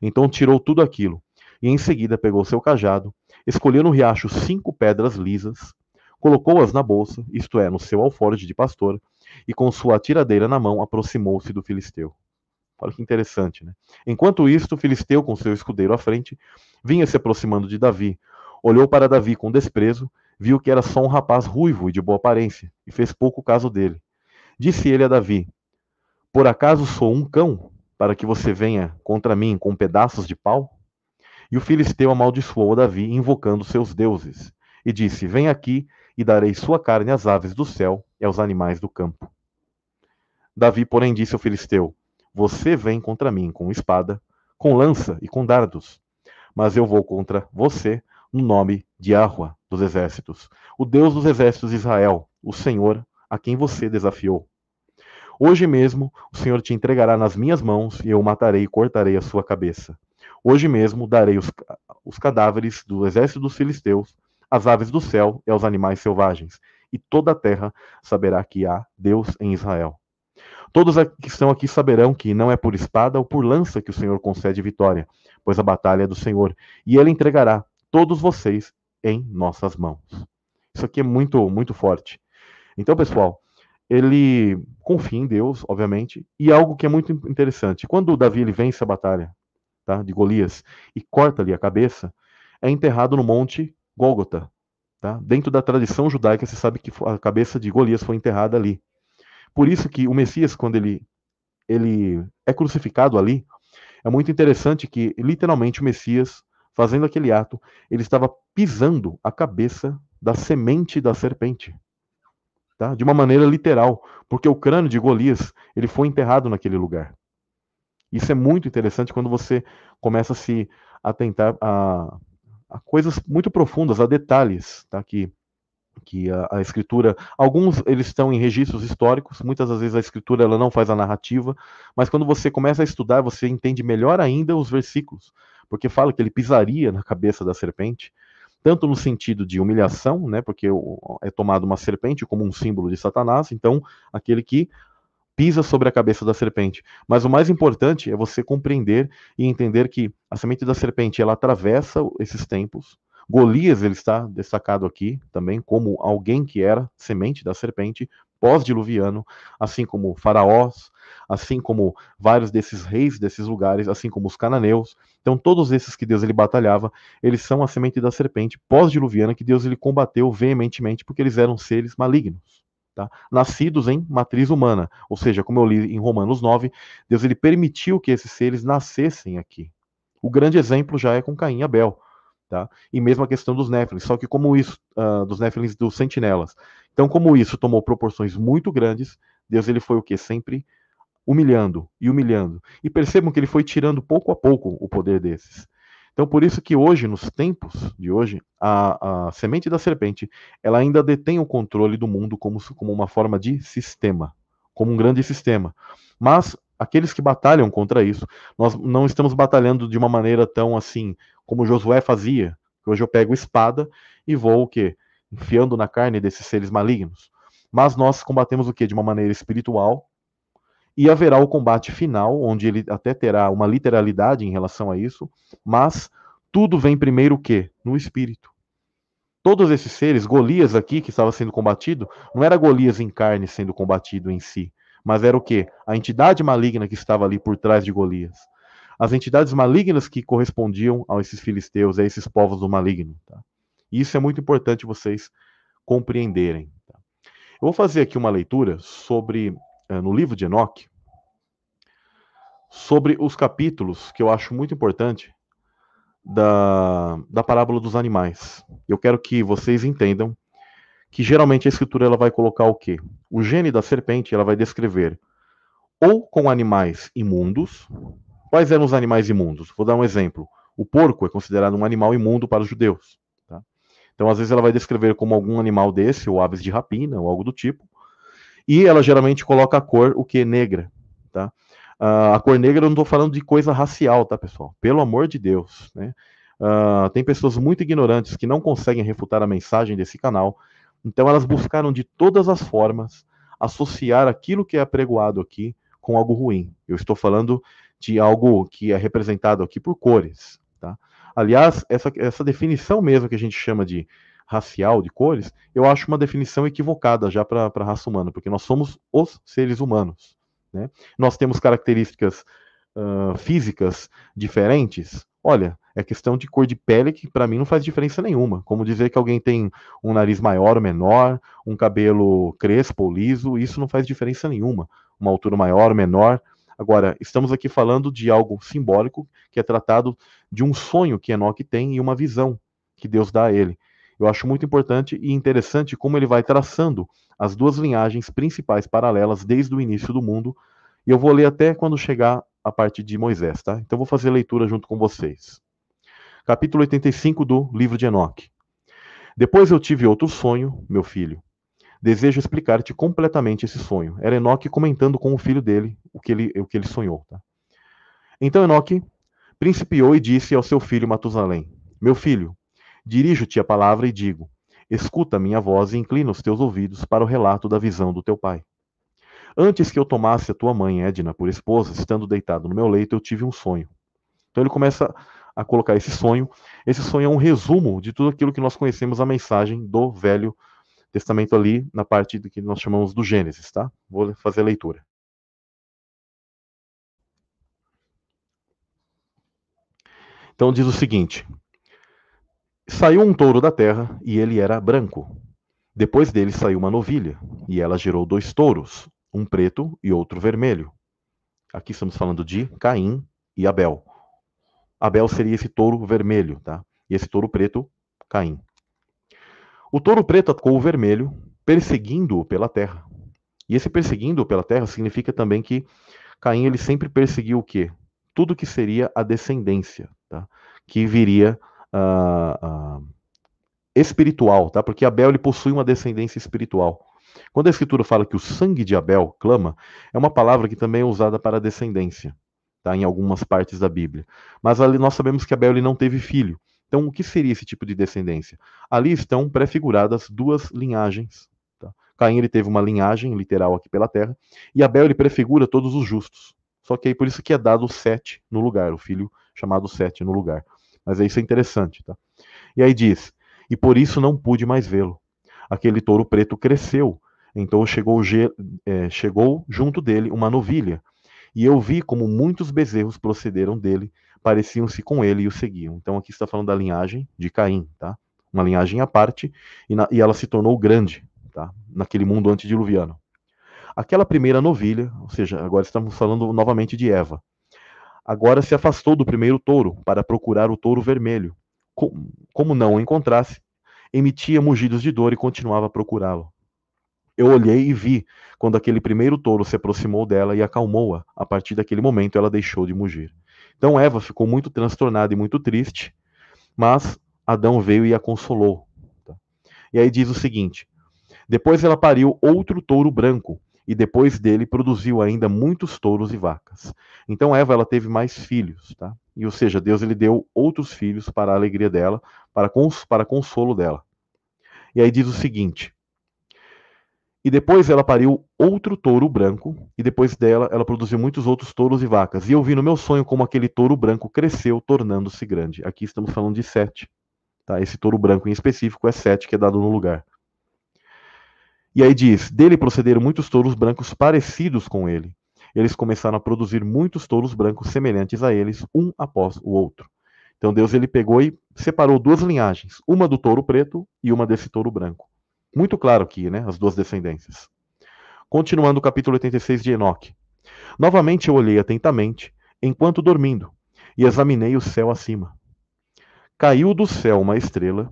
Então tirou tudo aquilo, e em seguida pegou seu cajado, escolheu no riacho cinco pedras lisas, colocou-as na bolsa, isto é, no seu alforje de pastor, e com sua tiradeira na mão aproximou-se do filisteu. Olha que interessante, né? Enquanto isto, o filisteu, com seu escudeiro à frente, vinha se aproximando de Davi. Olhou para Davi com desprezo, viu que era só um rapaz ruivo e de boa aparência, e fez pouco caso dele. Disse ele a Davi: Por acaso sou um cão, para que você venha contra mim com pedaços de pau? E o filisteu amaldiçoou Davi, invocando seus deuses, e disse: Vem aqui e darei sua carne às aves do céu e aos animais do campo. Davi, porém, disse ao filisteu: Você vem contra mim com espada, com lança e com dardos, mas eu vou contra você no nome de Yahweh dos exércitos, o Deus dos exércitos de Israel, o Senhor a quem você desafiou. Hoje mesmo o Senhor te entregará nas minhas mãos e eu matarei e cortarei a sua cabeça. Hoje mesmo darei os, os cadáveres do exército dos filisteus, às aves do céu e aos animais selvagens, e toda a terra saberá que há Deus em Israel. Todos que estão aqui saberão que não é por espada ou por lança que o Senhor concede vitória, pois a batalha é do Senhor, e ele entregará todos vocês em nossas mãos. Isso aqui é muito, muito forte. Então, pessoal, ele confia em Deus, obviamente, e algo que é muito interessante. Quando Davi ele vence a batalha tá, de Golias e corta ali a cabeça, é enterrado no monte Gólgota. Tá? Dentro da tradição judaica, se sabe que a cabeça de Golias foi enterrada ali. Por isso que o Messias, quando ele, ele é crucificado ali, é muito interessante que, literalmente, o Messias, fazendo aquele ato, ele estava pisando a cabeça da semente da serpente. Tá? De uma maneira literal, porque o crânio de Golias ele foi enterrado naquele lugar. Isso é muito interessante quando você começa a se atentar a, a coisas muito profundas, a detalhes, tá? que que a, a, escritura, alguns eles estão em registros históricos, muitas das vezes a escritura ela não faz a narrativa, mas quando você começa a estudar, você entende melhor ainda os versículos, porque fala que ele pisaria na cabeça da serpente, tanto no sentido de humilhação, né, porque é tomado uma serpente como um símbolo de Satanás, então aquele que pisa sobre a cabeça da serpente. Mas o mais importante é você compreender e entender que a semente da serpente ela atravessa esses tempos, Golias ele está destacado aqui também como alguém que era semente da serpente pós-diluviano, assim como faraós, assim como vários desses reis desses lugares, assim como os cananeus. Então todos esses que Deus ele batalhava, eles são a semente da serpente pós-diluviana que Deus ele combateu veementemente porque eles eram seres malignos. Tá? Nascidos em matriz humana, ou seja, como eu li em Romanos 9, Deus ele permitiu que esses seres nascessem aqui. O grande exemplo já é com Caim e Abel. Tá? E mesmo a questão dos Néfilins, só que como isso, uh, dos Néfilins dos sentinelas. Então, como isso tomou proporções muito grandes, Deus ele foi o que? Sempre humilhando e humilhando. E percebam que ele foi tirando pouco a pouco o poder desses. Então, por isso que hoje, nos tempos de hoje, a, a semente da serpente, ela ainda detém o controle do mundo como, como uma forma de sistema, como um grande sistema. Mas aqueles que batalham contra isso, nós não estamos batalhando de uma maneira tão assim como Josué fazia. Hoje eu pego espada e vou o quê? Enfiando na carne desses seres malignos. Mas nós combatemos o quê? De uma maneira espiritual. E haverá o combate final, onde ele até terá uma literalidade em relação a isso, mas tudo vem primeiro o quê? No espírito. Todos esses seres, Golias aqui, que estava sendo combatido, não era Golias em carne sendo combatido em si, mas era o quê? A entidade maligna que estava ali por trás de Golias as entidades malignas que correspondiam a esses filisteus, a esses povos do maligno. Tá? Isso é muito importante vocês compreenderem. Tá? Eu vou fazer aqui uma leitura sobre, eh, no livro de Enoque, sobre os capítulos que eu acho muito importante da, da parábola dos animais. Eu quero que vocês entendam que geralmente a escritura ela vai colocar o quê? O gene da serpente ela vai descrever ou com animais imundos, Quais eram os animais imundos? Vou dar um exemplo. O porco é considerado um animal imundo para os judeus. Tá? Então, às vezes, ela vai descrever como algum animal desse, ou aves de rapina, ou algo do tipo. E ela geralmente coloca a cor, o que? Negra. Tá? Uh, a cor negra eu não estou falando de coisa racial, tá, pessoal? Pelo amor de Deus. Né? Uh, tem pessoas muito ignorantes que não conseguem refutar a mensagem desse canal. Então, elas buscaram de todas as formas associar aquilo que é apregoado aqui com algo ruim. Eu estou falando de algo que é representado aqui por cores. Tá? Aliás, essa, essa definição mesmo que a gente chama de racial, de cores, eu acho uma definição equivocada já para a raça humana, porque nós somos os seres humanos. Né? Nós temos características uh, físicas diferentes. Olha, é questão de cor de pele que para mim não faz diferença nenhuma. Como dizer que alguém tem um nariz maior ou menor, um cabelo crespo ou liso, isso não faz diferença nenhuma. Uma altura maior ou menor, Agora, estamos aqui falando de algo simbólico que é tratado de um sonho que Enoque tem e uma visão que Deus dá a ele. Eu acho muito importante e interessante como ele vai traçando as duas linhagens principais paralelas desde o início do mundo. E eu vou ler até quando chegar a parte de Moisés, tá? Então vou fazer a leitura junto com vocês. Capítulo 85 do livro de Enoque. Depois eu tive outro sonho, meu filho. Desejo explicar-te completamente esse sonho. Era Enoque comentando com o filho dele o que ele, o que ele sonhou. Tá? Então Enoque principiou e disse ao seu filho Matusalém: Meu filho, dirijo-te a palavra e digo: Escuta minha voz e inclina os teus ouvidos para o relato da visão do teu pai. Antes que eu tomasse a tua mãe, Edna, por esposa, estando deitado no meu leito, eu tive um sonho. Então ele começa a colocar esse sonho. Esse sonho é um resumo de tudo aquilo que nós conhecemos a mensagem do Velho Testamento ali, na parte do que nós chamamos do Gênesis, tá? Vou fazer a leitura. Então diz o seguinte: Saiu um touro da terra e ele era branco. Depois dele saiu uma novilha, e ela gerou dois touros, um preto e outro vermelho. Aqui estamos falando de Caim e Abel. Abel seria esse touro vermelho, tá? E esse touro preto, Caim. O touro preto atacou o vermelho, perseguindo-o pela terra. E esse perseguindo-o pela terra significa também que Caim ele sempre perseguiu o quê? Tudo que seria a descendência, tá? Que viria uh, uh, espiritual, tá? Porque Abel ele possui uma descendência espiritual. Quando a Escritura fala que o sangue de Abel clama, é uma palavra que também é usada para descendência, tá? em algumas partes da Bíblia. Mas ali nós sabemos que Abel ele não teve filho. Então, o que seria esse tipo de descendência? Ali estão prefiguradas duas linhagens. Tá? Caim ele teve uma linhagem literal aqui pela terra, e Abel ele prefigura todos os justos. Só que aí por isso que é dado Sete no lugar, o filho chamado Sete no lugar. Mas isso é interessante. Tá? E aí diz: E por isso não pude mais vê-lo. Aquele touro preto cresceu então chegou, é, chegou junto dele uma novilha, e eu vi como muitos bezerros procederam dele, pareciam-se com ele e o seguiam. Então aqui está falando da linhagem de Caim, tá? Uma linhagem à parte, e, na, e ela se tornou grande, tá? Naquele mundo antediluviano. Aquela primeira novilha, ou seja, agora estamos falando novamente de Eva, agora se afastou do primeiro touro para procurar o touro vermelho. Como não o encontrasse, emitia mugidos de dor e continuava a procurá-lo. Eu olhei e vi quando aquele primeiro touro se aproximou dela e acalmou-a. A partir daquele momento, ela deixou de mugir. Então Eva ficou muito transtornada e muito triste, mas Adão veio e a consolou. Tá? E aí diz o seguinte: depois ela pariu outro touro branco, e depois dele produziu ainda muitos touros e vacas. Então Eva ela teve mais filhos, tá? E ou seja, Deus ele deu outros filhos para a alegria dela, para cons para consolo dela. E aí diz o seguinte: e depois ela pariu outro touro branco, e depois dela ela produziu muitos outros touros e vacas. E eu vi no meu sonho como aquele touro branco cresceu, tornando-se grande. Aqui estamos falando de sete. Tá? Esse touro branco em específico é sete, que é dado no lugar. E aí diz: dele procederam muitos touros brancos parecidos com ele. Eles começaram a produzir muitos touros brancos semelhantes a eles, um após o outro. Então Deus ele pegou e separou duas linhagens, uma do touro preto e uma desse touro branco. Muito claro aqui, né? As duas descendências. Continuando o capítulo 86 de Enoque. Novamente eu olhei atentamente, enquanto dormindo, e examinei o céu acima. Caiu do céu uma estrela.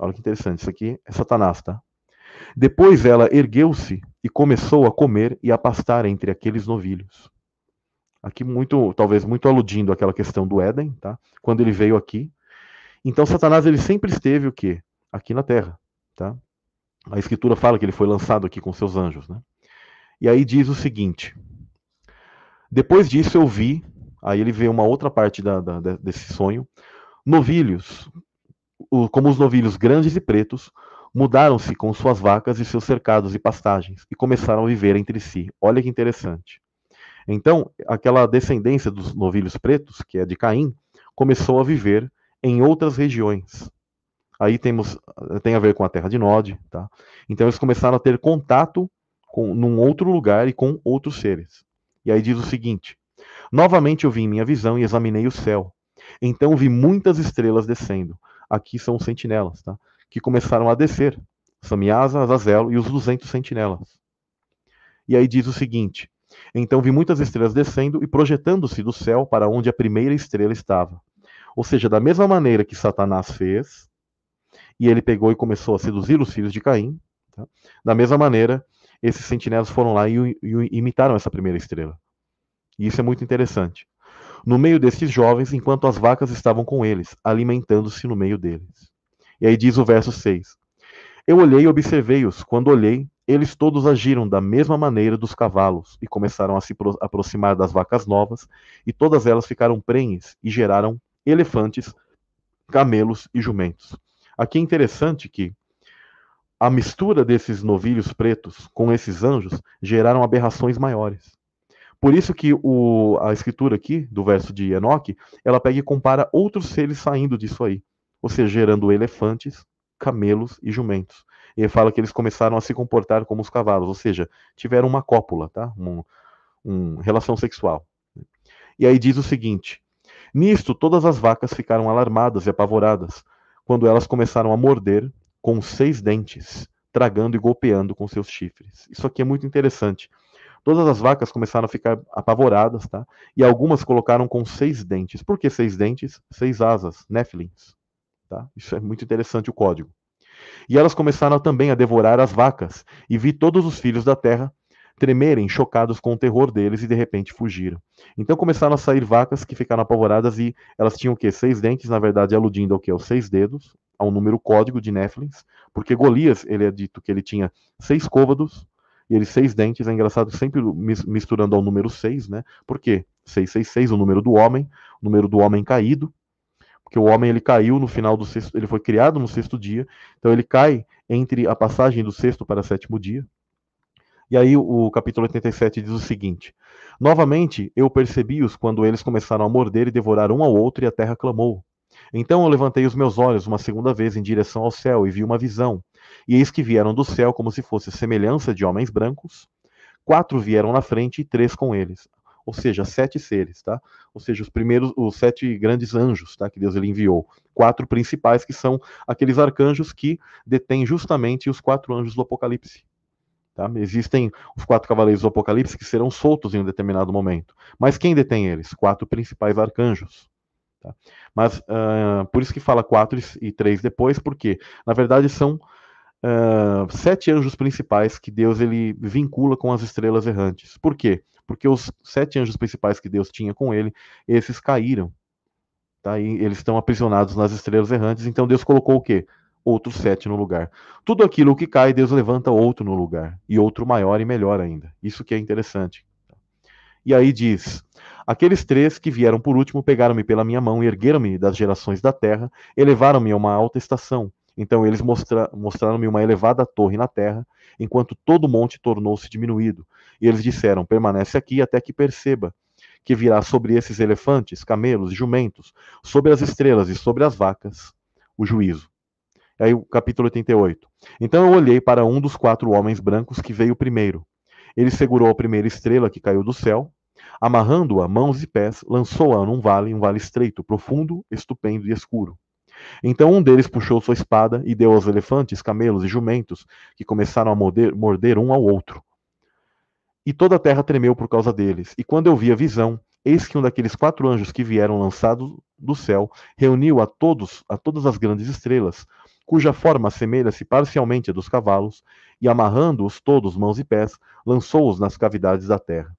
Olha que interessante, isso aqui é Satanás, tá? Depois ela ergueu-se e começou a comer e a pastar entre aqueles novilhos. Aqui muito, talvez muito aludindo àquela questão do Éden, tá? Quando ele veio aqui. Então Satanás ele sempre esteve o quê? Aqui na terra, tá? A escritura fala que ele foi lançado aqui com seus anjos, né? E aí diz o seguinte: Depois disso eu vi, aí ele vê uma outra parte da, da, desse sonho, novilhos, como os novilhos grandes e pretos, mudaram-se com suas vacas e seus cercados e pastagens e começaram a viver entre si. Olha que interessante. Então, aquela descendência dos novilhos pretos, que é de Caim, começou a viver em outras regiões. Aí temos, tem a ver com a terra de Nod, tá? Então eles começaram a ter contato com num outro lugar e com outros seres. E aí diz o seguinte: Novamente eu vi em minha visão e examinei o céu. Então vi muitas estrelas descendo. Aqui são os sentinelas, tá? Que começaram a descer. Samiasa, Azazel e os 200 sentinelas. E aí diz o seguinte: Então vi muitas estrelas descendo e projetando-se do céu para onde a primeira estrela estava. Ou seja, da mesma maneira que Satanás fez, e ele pegou e começou a seduzir os filhos de Caim. Tá? Da mesma maneira, esses sentinelas foram lá e, e imitaram essa primeira estrela. E isso é muito interessante. no meio desses jovens, enquanto as vacas estavam com eles, alimentando-se no meio deles. E aí diz o verso 6: Eu olhei e observei-os. Quando olhei, eles todos agiram da mesma maneira dos cavalos e começaram a se aproximar das vacas novas, e todas elas ficaram prenhes e geraram elefantes, camelos e jumentos. Aqui é interessante que a mistura desses novilhos pretos com esses anjos geraram aberrações maiores. Por isso que o, a escritura aqui, do verso de Enoque, ela pega e compara outros seres saindo disso aí. Ou seja, gerando elefantes, camelos e jumentos. E ele fala que eles começaram a se comportar como os cavalos, ou seja, tiveram uma cópula, tá? Um, um relação sexual. E aí diz o seguinte: Nisto todas as vacas ficaram alarmadas e apavoradas, quando elas começaram a morder com seis dentes, tragando e golpeando com seus chifres. Isso aqui é muito interessante. Todas as vacas começaram a ficar apavoradas, tá? E algumas colocaram com seis dentes. Por que seis dentes? Seis asas, Nephilims. Tá? Isso é muito interessante o código. E elas começaram também a devorar as vacas, e vi todos os filhos da terra tremerem, chocados com o terror deles, e de repente fugiram. Então começaram a sair vacas que ficaram apavoradas, e elas tinham o quê? Seis dentes, na verdade, aludindo ao que? Aos seis dedos, ao número código de Néflins, porque Golias, ele é dito que ele tinha seis côvados, e ele seis dentes, é engraçado, sempre misturando ao número seis, né? Por quê? 666, o número do homem, o número do homem caído, porque o homem ele caiu no final do sexto, ele foi criado no sexto dia, então ele cai entre a passagem do sexto para sétimo dia. E aí o capítulo 87 diz o seguinte: Novamente eu percebi-os quando eles começaram a morder e devorar um ao outro, e a terra clamou. Então eu levantei os meus olhos uma segunda vez em direção ao céu e vi uma visão. E eis que vieram do céu como se fosse semelhança de homens brancos. Quatro vieram na frente e três com eles ou seja, sete seres, tá? Ou seja, os primeiros, os sete grandes anjos, tá? Que Deus ele enviou, quatro principais que são aqueles arcanjos que detêm justamente os quatro anjos do Apocalipse. Tá? Existem os quatro cavaleiros do Apocalipse que serão soltos em um determinado momento. Mas quem detém eles? Quatro principais arcanjos. Tá? Mas uh, por isso que fala quatro e três depois, porque na verdade são uh, sete anjos principais que Deus ele vincula com as estrelas errantes. Por quê? porque os sete anjos principais que Deus tinha com ele, esses caíram. Tá? E eles estão aprisionados nas estrelas errantes, então Deus colocou o quê? Outros sete no lugar. Tudo aquilo que cai, Deus levanta outro no lugar, e outro maior e melhor ainda. Isso que é interessante. E aí diz: Aqueles três que vieram por último pegaram-me pela minha mão, ergueram-me das gerações da terra, elevaram-me a uma alta estação. Então eles mostra mostraram-me uma elevada torre na terra, enquanto todo o monte tornou-se diminuído. E eles disseram: Permanece aqui até que perceba que virá sobre esses elefantes, camelos e jumentos, sobre as estrelas e sobre as vacas, o juízo. Aí o capítulo 88. Então eu olhei para um dos quatro homens brancos que veio primeiro. Ele segurou a primeira estrela que caiu do céu, amarrando-a mãos e pés, lançou-a num vale, um vale estreito, profundo, estupendo e escuro. Então um deles puxou sua espada e deu aos elefantes, camelos e jumentos, que começaram a morder, morder um ao outro. E toda a terra tremeu por causa deles. E quando eu vi a visão, eis que um daqueles quatro anjos que vieram lançados do céu reuniu a todos, a todas as grandes estrelas, cuja forma assemelha-se parcialmente à dos cavalos, e amarrando-os todos, mãos e pés, lançou-os nas cavidades da terra.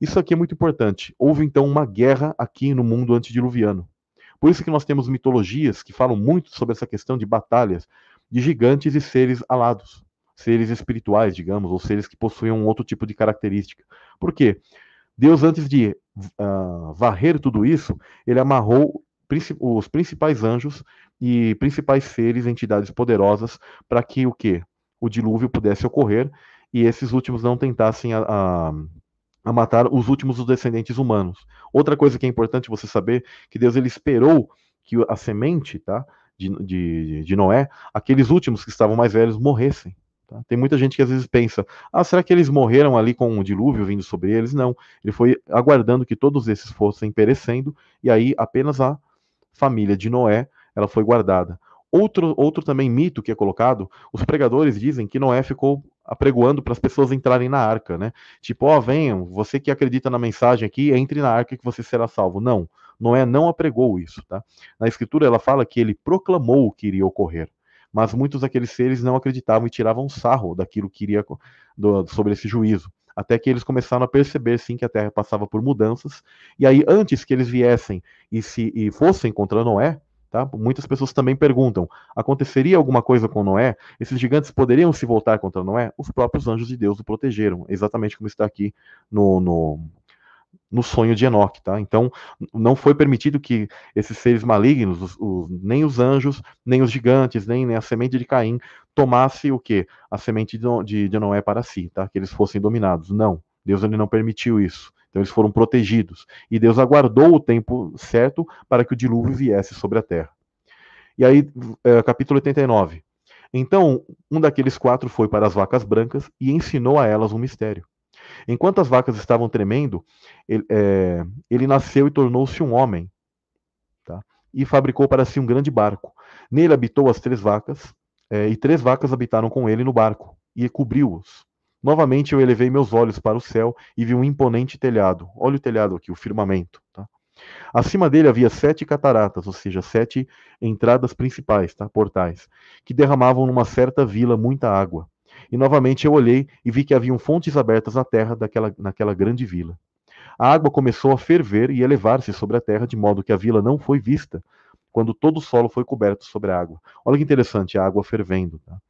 Isso aqui é muito importante. Houve então uma guerra aqui no mundo antediluviano. Por isso que nós temos mitologias que falam muito sobre essa questão de batalhas de gigantes e seres alados, seres espirituais, digamos, ou seres que possuem um outro tipo de característica. Por quê? Deus, antes de uh, varrer tudo isso, ele amarrou os principais anjos e principais seres, entidades poderosas, para que o quê? O dilúvio pudesse ocorrer e esses últimos não tentassem a, a a matar os últimos dos descendentes humanos. Outra coisa que é importante você saber, que Deus ele esperou que a semente tá, de, de, de Noé, aqueles últimos que estavam mais velhos, morressem. Tá? Tem muita gente que às vezes pensa, ah, será que eles morreram ali com um dilúvio vindo sobre eles? Não, ele foi aguardando que todos esses fossem perecendo, e aí apenas a família de Noé, ela foi guardada. Outro, outro também mito que é colocado, os pregadores dizem que Noé ficou apregoando para as pessoas entrarem na arca, né? Tipo, ó, oh, venham, você que acredita na mensagem aqui, entre na arca que você será salvo. Não, Noé não apregou isso, tá? Na escritura ela fala que ele proclamou o que iria ocorrer. Mas muitos daqueles seres não acreditavam e tiravam sarro daquilo que iria do, sobre esse juízo. Até que eles começaram a perceber, sim, que a Terra passava por mudanças. E aí, antes que eles viessem e, se, e fossem contra Noé, Tá? Muitas pessoas também perguntam: aconteceria alguma coisa com Noé? Esses gigantes poderiam se voltar contra Noé? Os próprios anjos de Deus o protegeram, exatamente como está aqui no, no, no sonho de Enoque. Tá? Então, não foi permitido que esses seres malignos, os, os, nem os anjos, nem os gigantes, nem, nem, a semente de Caim, tomasse o que? A semente de, de, de Noé para si, tá? que eles fossem dominados. Não, Deus ele não permitiu isso. Então eles foram protegidos. E Deus aguardou o tempo certo para que o dilúvio viesse sobre a terra. E aí, é, capítulo 89. Então, um daqueles quatro foi para as vacas brancas e ensinou a elas um mistério. Enquanto as vacas estavam tremendo, ele, é, ele nasceu e tornou-se um homem. Tá? E fabricou para si um grande barco. Nele habitou as três vacas, é, e três vacas habitaram com ele no barco, e cobriu-os. Novamente eu elevei meus olhos para o céu e vi um imponente telhado. Olha o telhado aqui, o firmamento. Tá? Acima dele havia sete cataratas, ou seja, sete entradas principais, tá? portais, que derramavam numa certa vila muita água. E novamente eu olhei e vi que haviam fontes abertas na terra daquela, naquela grande vila. A água começou a ferver e elevar-se sobre a terra, de modo que a vila não foi vista, quando todo o solo foi coberto sobre a água. Olha que interessante, a água fervendo. Tá?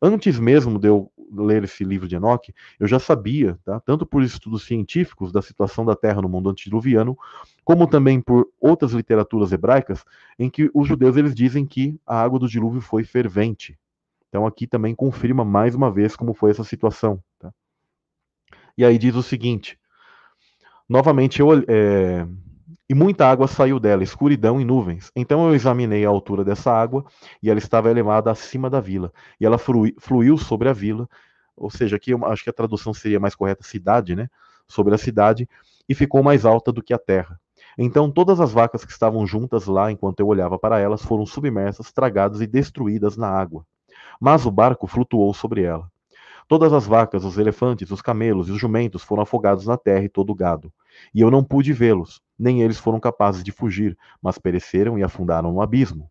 Antes mesmo de eu ler esse livro de Enoque, eu já sabia, tá? tanto por estudos científicos da situação da Terra no mundo antediluviano, como também por outras literaturas hebraicas, em que os judeus eles dizem que a água do dilúvio foi fervente. Então aqui também confirma mais uma vez como foi essa situação. Tá? E aí diz o seguinte: novamente eu é, e muita água saiu dela, escuridão e nuvens. Então eu examinei a altura dessa água, e ela estava elevada acima da vila, e ela fluiu sobre a vila, ou seja, aqui acho que a tradução seria mais correta, cidade, né? Sobre a cidade, e ficou mais alta do que a terra. Então todas as vacas que estavam juntas lá enquanto eu olhava para elas foram submersas, tragadas e destruídas na água. Mas o barco flutuou sobre ela. Todas as vacas, os elefantes, os camelos e os jumentos foram afogados na terra e todo o gado. E eu não pude vê-los, nem eles foram capazes de fugir, mas pereceram e afundaram no abismo.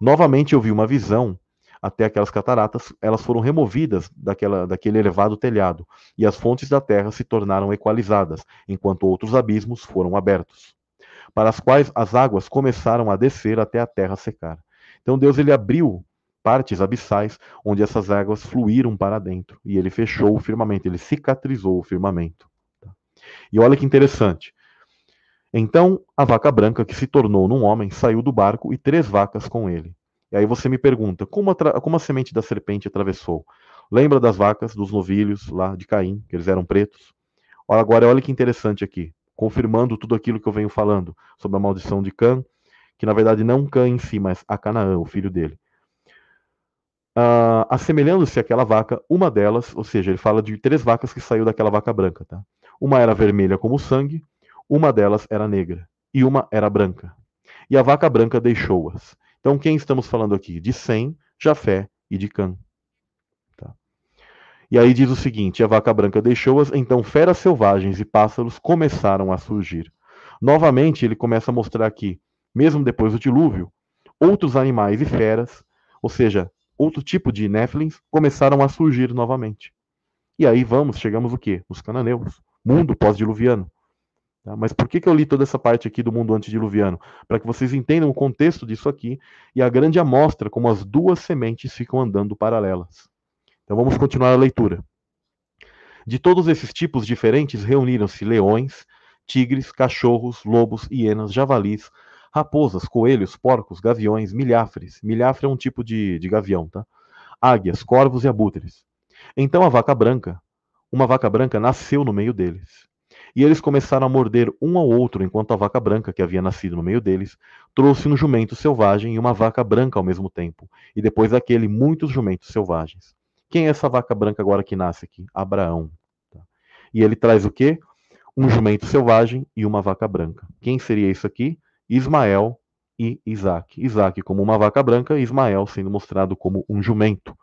Novamente eu vi uma visão até aquelas cataratas, elas foram removidas daquela, daquele elevado telhado, e as fontes da terra se tornaram equalizadas, enquanto outros abismos foram abertos, para as quais as águas começaram a descer até a terra secar. Então Deus ele abriu partes abissais onde essas águas fluíram para dentro. E ele fechou o firmamento, ele cicatrizou o firmamento. Tá? E olha que interessante. Então a vaca branca, que se tornou num homem, saiu do barco e três vacas com ele. E aí você me pergunta, como a, como a semente da serpente atravessou? Lembra das vacas, dos novilhos lá de Caim, que eles eram pretos? Agora, olha que interessante aqui, confirmando tudo aquilo que eu venho falando sobre a maldição de Cã, que na verdade não Cã em si, mas a Canaã, o filho dele uh, assemelhando-se àquela vaca, uma delas, ou seja, ele fala de três vacas que saiu daquela vaca branca, tá? Uma era vermelha como sangue, uma delas era negra e uma era branca. E a vaca branca deixou-as. Então, quem estamos falando aqui? De Sem, Jafé e de Cã. Tá? E aí diz o seguinte: a vaca branca deixou-as, então feras selvagens e pássaros começaram a surgir. Novamente, ele começa a mostrar aqui, mesmo depois do dilúvio, outros animais e feras, ou seja, outro tipo de Néfilins começaram a surgir novamente. E aí vamos, chegamos o quê? Os cananeus, mundo pós-diluviano. Tá? Mas por que, que eu li toda essa parte aqui do mundo antediluviano? Para que vocês entendam o contexto disso aqui e a grande amostra como as duas sementes ficam andando paralelas. Então vamos continuar a leitura. De todos esses tipos diferentes reuniram-se leões, tigres, cachorros, lobos, hienas, javalis, raposas, coelhos, porcos, gaviões, milhafres. Milhafre é um tipo de, de gavião, tá? Águias, corvos e abutres. Então a vaca branca, uma vaca branca nasceu no meio deles. E eles começaram a morder um ao outro, enquanto a vaca branca, que havia nascido no meio deles, trouxe um jumento selvagem e uma vaca branca ao mesmo tempo, e depois daquele, muitos jumentos selvagens. Quem é essa vaca branca agora que nasce aqui? Abraão. Tá? E ele traz o quê? Um jumento selvagem e uma vaca branca. Quem seria isso aqui? Ismael e Isaac. Isaac como uma vaca branca Ismael sendo mostrado como um jumento.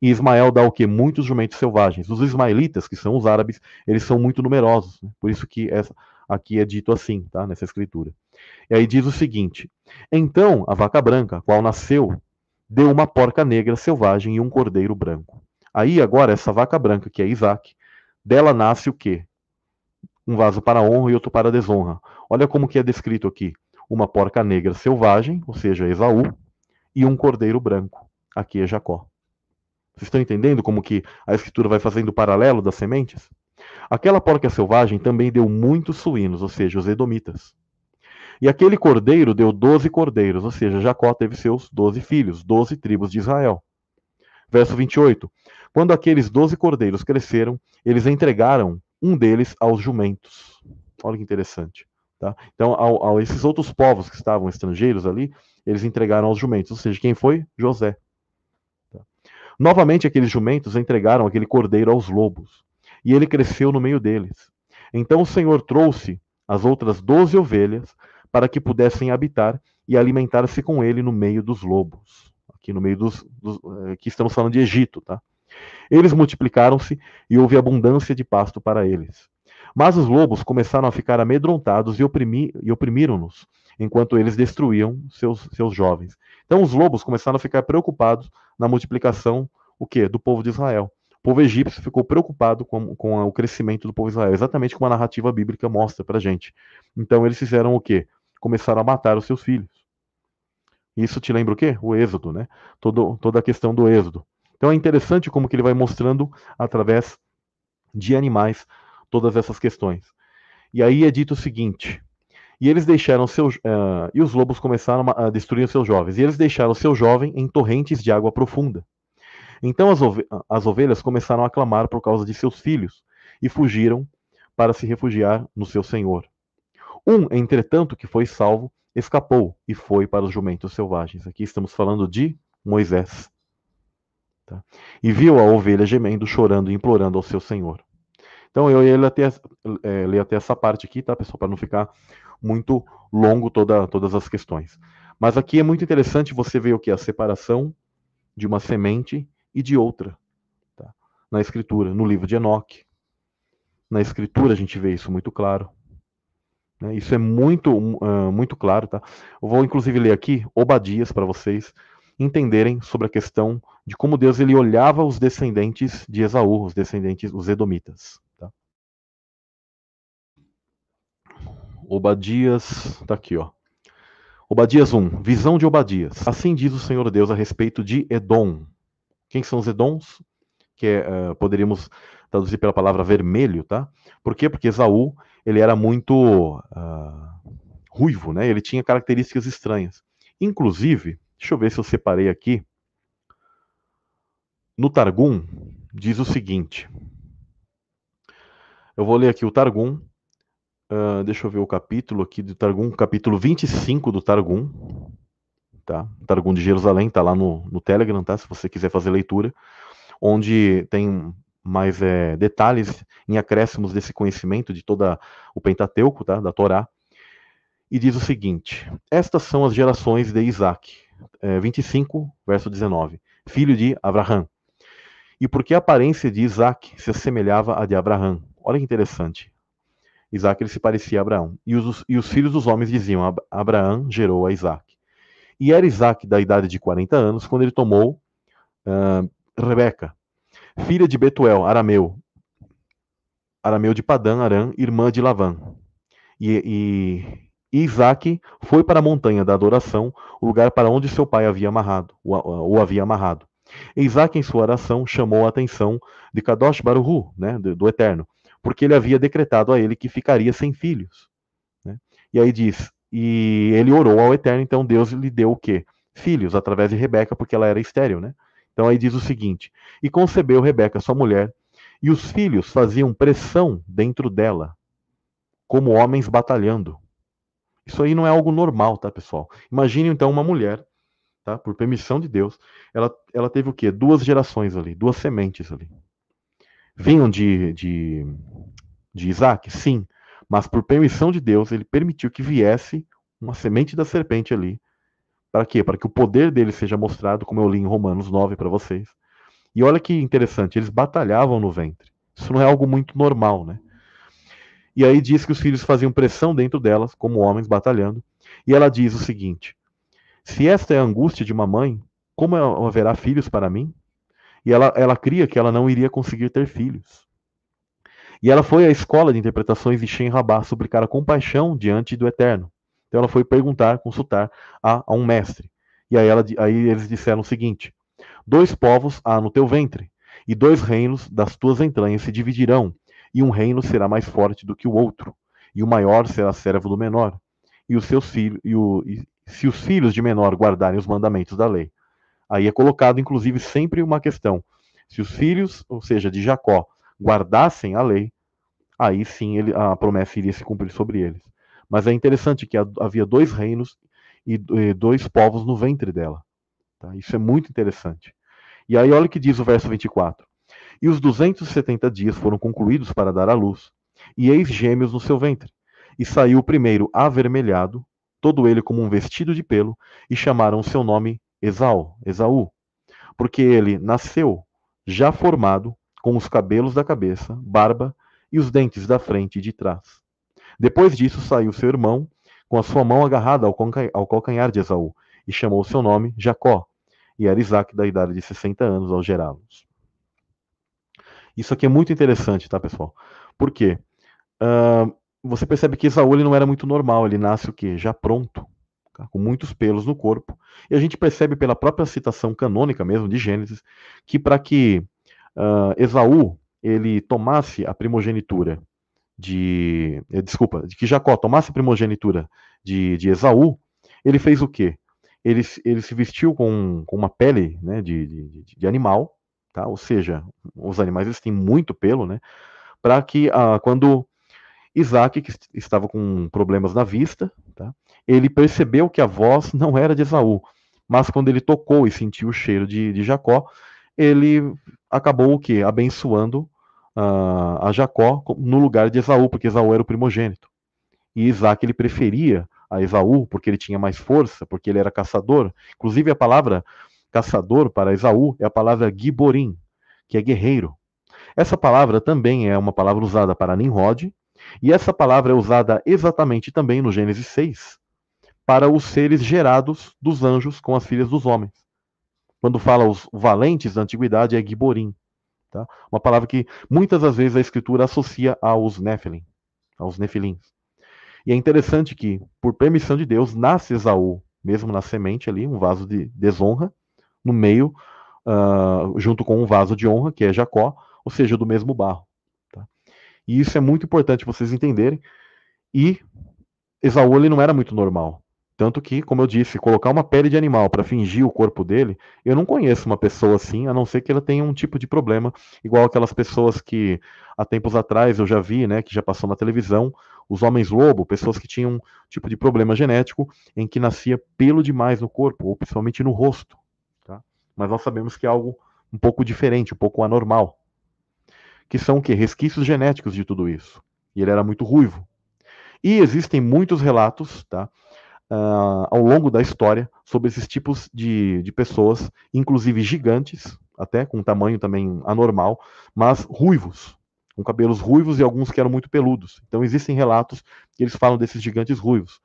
E Ismael dá o que? Muitos jumentos selvagens. Os ismaelitas, que são os árabes, eles são muito numerosos. Né? Por isso que essa, aqui é dito assim, tá? nessa escritura. E aí diz o seguinte: Então a vaca branca, qual nasceu deu uma porca negra selvagem e um cordeiro branco. Aí agora essa vaca branca, que é Isaac, dela nasce o quê? Um vaso para honra e outro para desonra. Olha como que é descrito aqui. Uma porca negra selvagem, ou seja, Esaú, e um cordeiro branco. Aqui é Jacó. Vocês estão entendendo como que a escritura vai fazendo o paralelo das sementes? Aquela porca selvagem também deu muitos suínos, ou seja, os edomitas. E aquele cordeiro deu doze cordeiros, ou seja, Jacó teve seus doze filhos, doze tribos de Israel. Verso 28. Quando aqueles doze cordeiros cresceram, eles entregaram um deles aos jumentos. Olha que interessante. Tá? Então, ao, ao esses outros povos que estavam estrangeiros ali, eles entregaram aos jumentos. Ou seja, quem foi? José. Tá? Novamente, aqueles jumentos entregaram aquele cordeiro aos lobos. E ele cresceu no meio deles. Então o Senhor trouxe as outras doze ovelhas para que pudessem habitar e alimentar-se com ele no meio dos lobos. Aqui no meio dos, dos eh, aqui estamos falando de Egito, tá? Eles multiplicaram-se e houve abundância de pasto para eles. Mas os lobos começaram a ficar amedrontados e, oprimi, e oprimiram-nos, enquanto eles destruíam seus, seus jovens. Então os lobos começaram a ficar preocupados na multiplicação o quê? do povo de Israel. O povo egípcio ficou preocupado com, com o crescimento do povo de Israel, exatamente como a narrativa bíblica mostra para gente. Então eles fizeram o quê? Começaram a matar os seus filhos. Isso te lembra o quê? O êxodo, né? Todo, toda a questão do êxodo. Então é interessante como que ele vai mostrando através de animais todas essas questões. E aí é dito o seguinte: e eles deixaram seus uh, e os lobos começaram a destruir seus jovens. E eles deixaram seu jovem em torrentes de água profunda. Então as, ove as ovelhas começaram a clamar por causa de seus filhos e fugiram para se refugiar no seu senhor. Um, entretanto, que foi salvo, escapou e foi para os jumentos selvagens. Aqui estamos falando de Moisés. Tá? E viu a ovelha gemendo, chorando e implorando ao seu senhor. Então eu ia ler até, é, ler até essa parte aqui, tá, pessoal, para não ficar muito longo toda, todas as questões. Mas aqui é muito interessante você ver o que? A separação de uma semente e de outra. Tá? Na escritura, no livro de Enoque. Na escritura a gente vê isso muito claro. Né? Isso é muito, uh, muito claro. Tá? Eu vou inclusive ler aqui Obadias para vocês entenderem sobre a questão de como Deus ele olhava os descendentes de Esaú, os descendentes, os edomitas. Obadias, tá aqui, ó. Obadias 1, visão de Obadias. Assim diz o Senhor Deus a respeito de Edom. Quem são os Edoms? Que é, uh, poderíamos traduzir pela palavra vermelho, tá? Por quê? Porque Esaú, ele era muito uh, ruivo, né? Ele tinha características estranhas. Inclusive, deixa eu ver se eu separei aqui. No Targum, diz o seguinte. Eu vou ler aqui o Targum. Uh, deixa eu ver o capítulo aqui do Targum, capítulo 25 do Targum. Tá? Targum de Jerusalém, tá lá no, no Telegram, tá? Se você quiser fazer leitura. Onde tem mais é, detalhes em acréscimos desse conhecimento de toda o Pentateuco, tá? Da Torá. E diz o seguinte: Estas são as gerações de Isaac. É, 25, verso 19. Filho de Abraão e porque a aparência de Isaac se assemelhava à de Abraão. Olha que interessante. Isaac ele se parecia a Abraão. E os, e os filhos dos homens diziam: Abraão gerou a Isaac. E era Isaac da idade de 40 anos quando ele tomou uh, Rebeca, filha de Betuel, arameu, arameu de Padã, Arã, irmã de Lavã. E, e, Isaac foi para a montanha da adoração, o lugar para onde seu pai havia amarrado, o, o havia amarrado. Isaac, em sua oração, chamou a atenção de Kadosh Baruhu, né, do, do, Eterno, porque ele havia decretado a ele que ficaria sem filhos. Né? E aí diz, e ele orou ao Eterno, então Deus lhe deu o quê? Filhos, através de Rebeca, porque ela era estéril, né? Então aí diz o seguinte, e concebeu Rebeca, sua mulher, e os filhos faziam pressão dentro dela, como homens batalhando. Isso aí não é algo normal, tá, pessoal? Imagine então uma mulher tá? Por permissão de Deus, ela, ela teve o quê? Duas gerações ali, duas sementes ali. Vinham de, de, de Isaac? Sim. Mas por permissão de Deus, ele permitiu que viesse uma semente da serpente ali. Para quê? Para que o poder dele seja mostrado, como eu li em Romanos 9 para vocês. E olha que interessante, eles batalhavam no ventre. Isso não é algo muito normal, né? E aí diz que os filhos faziam pressão dentro delas, como homens batalhando. E ela diz o seguinte: se esta é a angústia de uma mãe, como haverá filhos para mim? E ela, ela cria que ela não iria conseguir ter filhos. E ela foi à escola de interpretações de Shem Rabá suplicar a compaixão diante do Eterno. Então ela foi perguntar, consultar a, a um mestre. E aí, ela, aí eles disseram o seguinte: Dois povos há no teu ventre, e dois reinos das tuas entranhas se dividirão, e um reino será mais forte do que o outro, e o maior será servo do menor. E os seus filhos, e, o, e se os filhos de menor guardarem os mandamentos da lei. Aí é colocado, inclusive, sempre uma questão: se os filhos, ou seja, de Jacó, guardassem a lei, aí sim ele, a promessa iria se cumprir sobre eles. Mas é interessante que havia dois reinos e dois povos no ventre dela. Tá? Isso é muito interessante. E aí, olha o que diz o verso 24: E os 270 dias foram concluídos para dar à luz, e eis gêmeos no seu ventre. E saiu o primeiro avermelhado, todo ele como um vestido de pelo, e chamaram seu nome Esaú, Esaú, porque ele nasceu já formado, com os cabelos da cabeça, barba e os dentes da frente e de trás. Depois disso saiu seu irmão, com a sua mão agarrada ao calcanhar de Esaú, e chamou seu nome Jacó, e era Isaac da idade de 60 anos ao gerá-los. Isso aqui é muito interessante, tá, pessoal? Por quê? Uh, você percebe que Esaú ele não era muito normal, ele nasce o quê? Já pronto, tá? com muitos pelos no corpo. E a gente percebe pela própria citação canônica mesmo de Gênesis, que para que uh, Esaú ele tomasse a primogenitura de. Eh, desculpa, de que Jacó tomasse a primogenitura de, de Esaú, ele fez o quê? Ele, ele se vestiu com, com uma pele né, de, de, de animal, tá? ou seja, os animais eles têm muito pelo, né? para que ah, quando Isaac, que estava com problemas na vista, tá? Ele percebeu que a voz não era de Esaú, mas quando ele tocou e sentiu o cheiro de, de Jacó, ele acabou o quê? Abençoando uh, a Jacó no lugar de Esaú, porque Esaú era o primogênito. E Isaac ele preferia a Esaú porque ele tinha mais força, porque ele era caçador. Inclusive a palavra caçador para Esaú é a palavra giborim, que é guerreiro. Essa palavra também é uma palavra usada para Nimrod, e essa palavra é usada exatamente também no Gênesis 6, para os seres gerados dos anjos com as filhas dos homens. Quando fala os valentes da antiguidade, é giborim. Tá? Uma palavra que muitas das vezes a escritura associa aos Nephilim, aos Nefilins. E é interessante que, por permissão de Deus, nasce Esaú, mesmo na semente ali, um vaso de desonra, no meio, uh, junto com um vaso de honra, que é Jacó, ou seja, do mesmo barro. Tá? E isso é muito importante vocês entenderem. E Esaú ele não era muito normal. Tanto que, como eu disse, colocar uma pele de animal para fingir o corpo dele, eu não conheço uma pessoa assim, a não ser que ela tenha um tipo de problema, igual aquelas pessoas que há tempos atrás eu já vi, né, que já passou na televisão, os homens lobo, pessoas que tinham um tipo de problema genético em que nascia pelo demais no corpo, ou principalmente no rosto. Tá? Mas nós sabemos que é algo um pouco diferente, um pouco anormal. Que são o quê? Resquícios genéticos de tudo isso. E ele era muito ruivo. E existem muitos relatos, tá? Uh, ao longo da história sobre esses tipos de, de pessoas, inclusive gigantes, até com tamanho também anormal, mas ruivos, com cabelos ruivos e alguns que eram muito peludos. Então existem relatos que eles falam desses gigantes ruivos.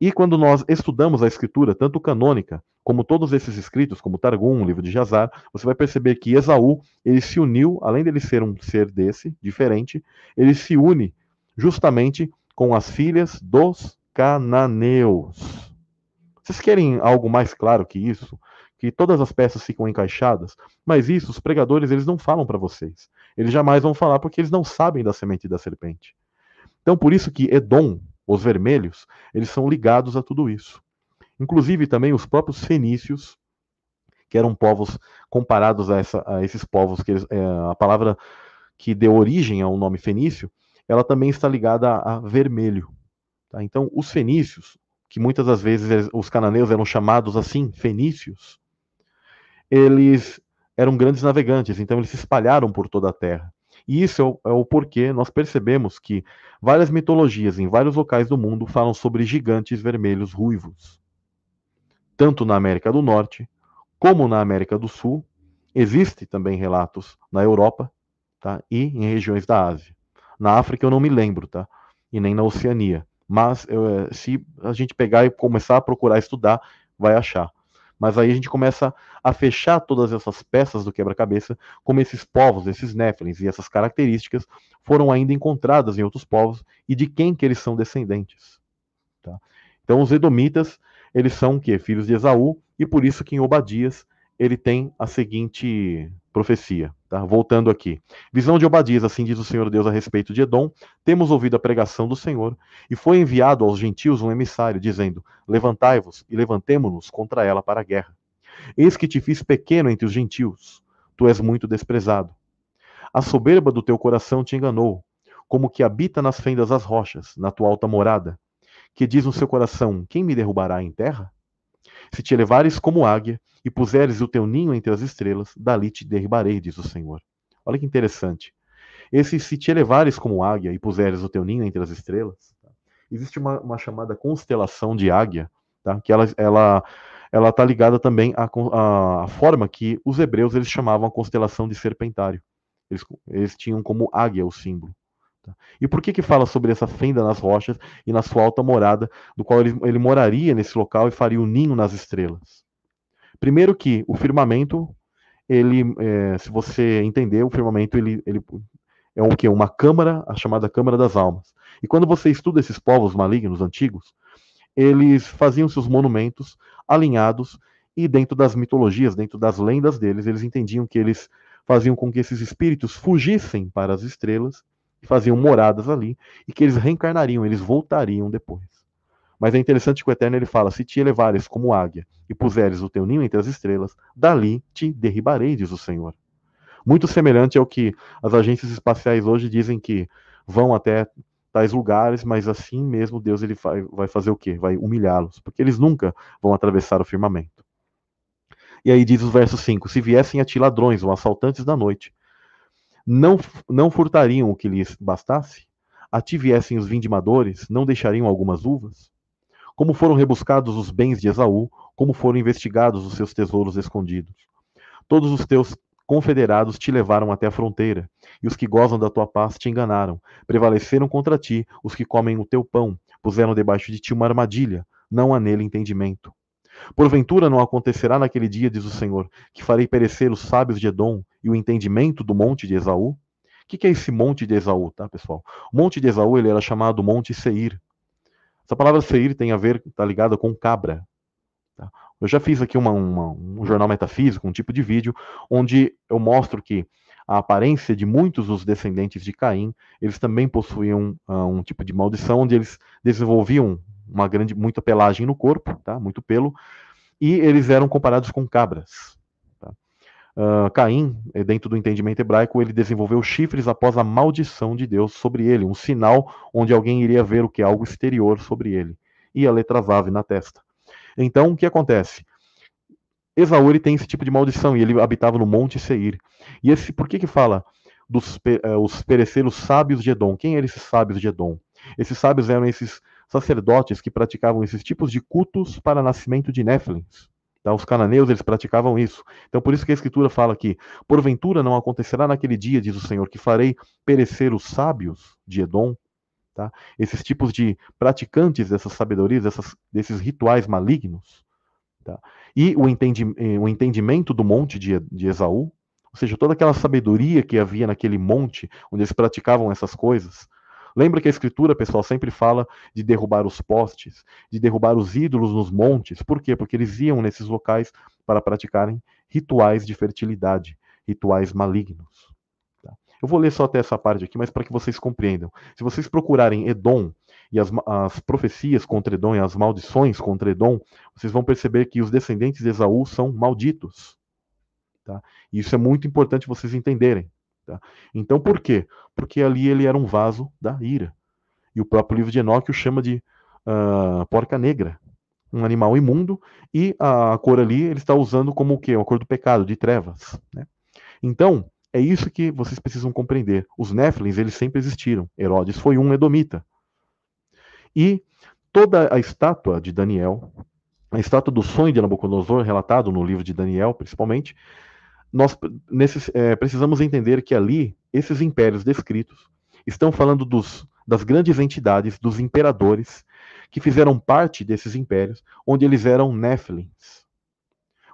E quando nós estudamos a escritura, tanto canônica, como todos esses escritos, como Targum, o livro de Jazar, você vai perceber que Esaú, ele se uniu, além dele ser um ser desse, diferente, ele se une justamente com as filhas dos cananeus. Vocês querem algo mais claro que isso? Que todas as peças ficam encaixadas? Mas isso os pregadores eles não falam para vocês. Eles jamais vão falar porque eles não sabem da semente da serpente. Então por isso que Edom, os vermelhos, eles são ligados a tudo isso. Inclusive também os próprios fenícios, que eram povos comparados a, essa, a esses povos que eles, é, a palavra que deu origem ao nome fenício, ela também está ligada a, a vermelho. Tá? Então, os fenícios, que muitas das vezes os cananeus eram chamados assim, fenícios, eles eram grandes navegantes, então eles se espalharam por toda a terra. E isso é o, é o, porquê nós percebemos que várias mitologias em vários locais do mundo falam sobre gigantes vermelhos ruivos. Tanto na América do Norte, como na América do Sul, existe também relatos na Europa tá? e em regiões da Ásia. Na África eu não me lembro, tá? e nem na Oceania mas eh, se a gente pegar e começar a procurar estudar, vai achar. Mas aí a gente começa a fechar todas essas peças do quebra-cabeça, como esses povos, esses Néfilins e essas características foram ainda encontradas em outros povos e de quem que eles são descendentes. Tá? Então os Edomitas, eles são o quê? Filhos de Esaú, e por isso que em Obadias ele tem a seguinte profecia. Tá? Voltando aqui. Visão de Obadias, assim diz o Senhor Deus a respeito de Edom. Temos ouvido a pregação do Senhor, e foi enviado aos gentios um emissário, dizendo: Levantai-vos e levantemo-nos contra ela para a guerra. Eis que te fiz pequeno entre os gentios, tu és muito desprezado. A soberba do teu coração te enganou, como que habita nas fendas das rochas, na tua alta morada, que diz no seu coração: Quem me derrubará em terra? Se te elevares como águia e puseres o teu ninho entre as estrelas, dali te derribarei, diz o Senhor. Olha que interessante. Esse se te elevares como águia e puseres o teu ninho entre as estrelas, tá? existe uma, uma, chamada constelação de águia, tá? que ela ela ela está ligada também à, à, à, forma que os hebreus eles chamavam a constelação de serpentário. Eles, eles tinham como águia o símbolo. Tá? E por que que fala sobre essa fenda nas rochas e na sua alta morada, do qual ele, ele moraria nesse local e faria o um ninho nas estrelas? Primeiro que o firmamento, ele, é, se você entender, o firmamento ele, ele é o que? Uma câmara, a chamada Câmara das Almas. E quando você estuda esses povos malignos antigos, eles faziam seus monumentos alinhados e dentro das mitologias, dentro das lendas deles, eles entendiam que eles faziam com que esses espíritos fugissem para as estrelas e faziam moradas ali e que eles reencarnariam, eles voltariam depois. Mas é interessante que o Eterno ele fala: se te elevares como águia e puseres o teu ninho entre as estrelas, dali te derribarei, diz o Senhor. Muito semelhante ao que as agências espaciais hoje dizem que vão até tais lugares, mas assim mesmo Deus ele vai, vai fazer o quê? Vai humilhá-los, porque eles nunca vão atravessar o firmamento. E aí diz o verso 5: Se viessem a ti ladrões ou assaltantes da noite, não, não furtariam o que lhes bastasse? A ti viessem os vindimadores, não deixariam algumas uvas? Como foram rebuscados os bens de Esaú, como foram investigados os seus tesouros escondidos. Todos os teus confederados te levaram até a fronteira, e os que gozam da tua paz te enganaram. Prevaleceram contra ti os que comem o teu pão, puseram debaixo de ti uma armadilha, não há nele entendimento. Porventura não acontecerá naquele dia, diz o Senhor, que farei perecer os sábios de Edom e o entendimento do monte de Esaú? O que, é esse monte de Esaú, tá, pessoal? O monte de Esaú ele era chamado Monte Seir. Essa palavra Seir tem a ver, está ligada com cabra. Tá? Eu já fiz aqui uma, uma, um jornal metafísico, um tipo de vídeo, onde eu mostro que a aparência de muitos dos descendentes de Caim, eles também possuíam uh, um tipo de maldição, onde eles desenvolviam uma grande, muita pelagem no corpo, tá? muito pelo, e eles eram comparados com cabras. Tá? Uh, Caim, eh, dentro do entendimento hebraico, ele desenvolveu chifres após a maldição de Deus sobre ele, um sinal onde alguém iria ver o que? Algo exterior sobre ele. E a letra Vav na testa. Então, o que acontece? Esaú tem esse tipo de maldição e ele habitava no Monte Seir. E esse, por que que fala dos uh, os pereceros sábios de Edom? Quem eram esses sábios de Edom? Esses sábios eram esses sacerdotes que praticavam esses tipos de cultos para nascimento de Néfilins. Tá? Os cananeus eles praticavam isso. Então por isso que a escritura fala que porventura não acontecerá naquele dia, diz o Senhor, que farei perecer os sábios de Edom Tá? Esses tipos de praticantes dessas sabedorias, dessas, desses rituais malignos, tá? e o, entendi, eh, o, entendimento do monte de, de Esaú, ou seja, toda aquela sabedoria que havia naquele monte onde eles praticavam essas coisas. Lembra que a escritura, pessoal, sempre fala de derrubar os postes, de derrubar os ídolos nos montes. Por quê? Porque eles iam nesses locais para praticarem rituais de fertilidade, rituais malignos. Eu vou ler só até essa parte aqui, mas para que vocês compreendam. Se vocês procurarem Edom e as, as, profecias contra Edom e as maldições contra Edom, vocês vão perceber que os descendentes de Esaú são malditos. Tá? E isso é muito importante vocês entenderem. Tá? Então, por quê? Porque ali ele era um vaso da ira. E o próprio livro de Enoque o chama de uh, porca negra, um animal imundo, e a cor ali ele está usando como o quê? A cor do pecado, de trevas. Né? Então, é isso que vocês precisam compreender. Os Néfilins, eles sempre existiram. Herodes foi um edomita. E toda a estátua de Daniel, a estátua do sonho de Nabucodonosor, relatado no livro de Daniel, principalmente, nós nesses, é, precisamos entender que ali, esses impérios descritos, estão falando dos, das grandes entidades, dos imperadores, que fizeram parte desses impérios, onde eles eram Néfilins.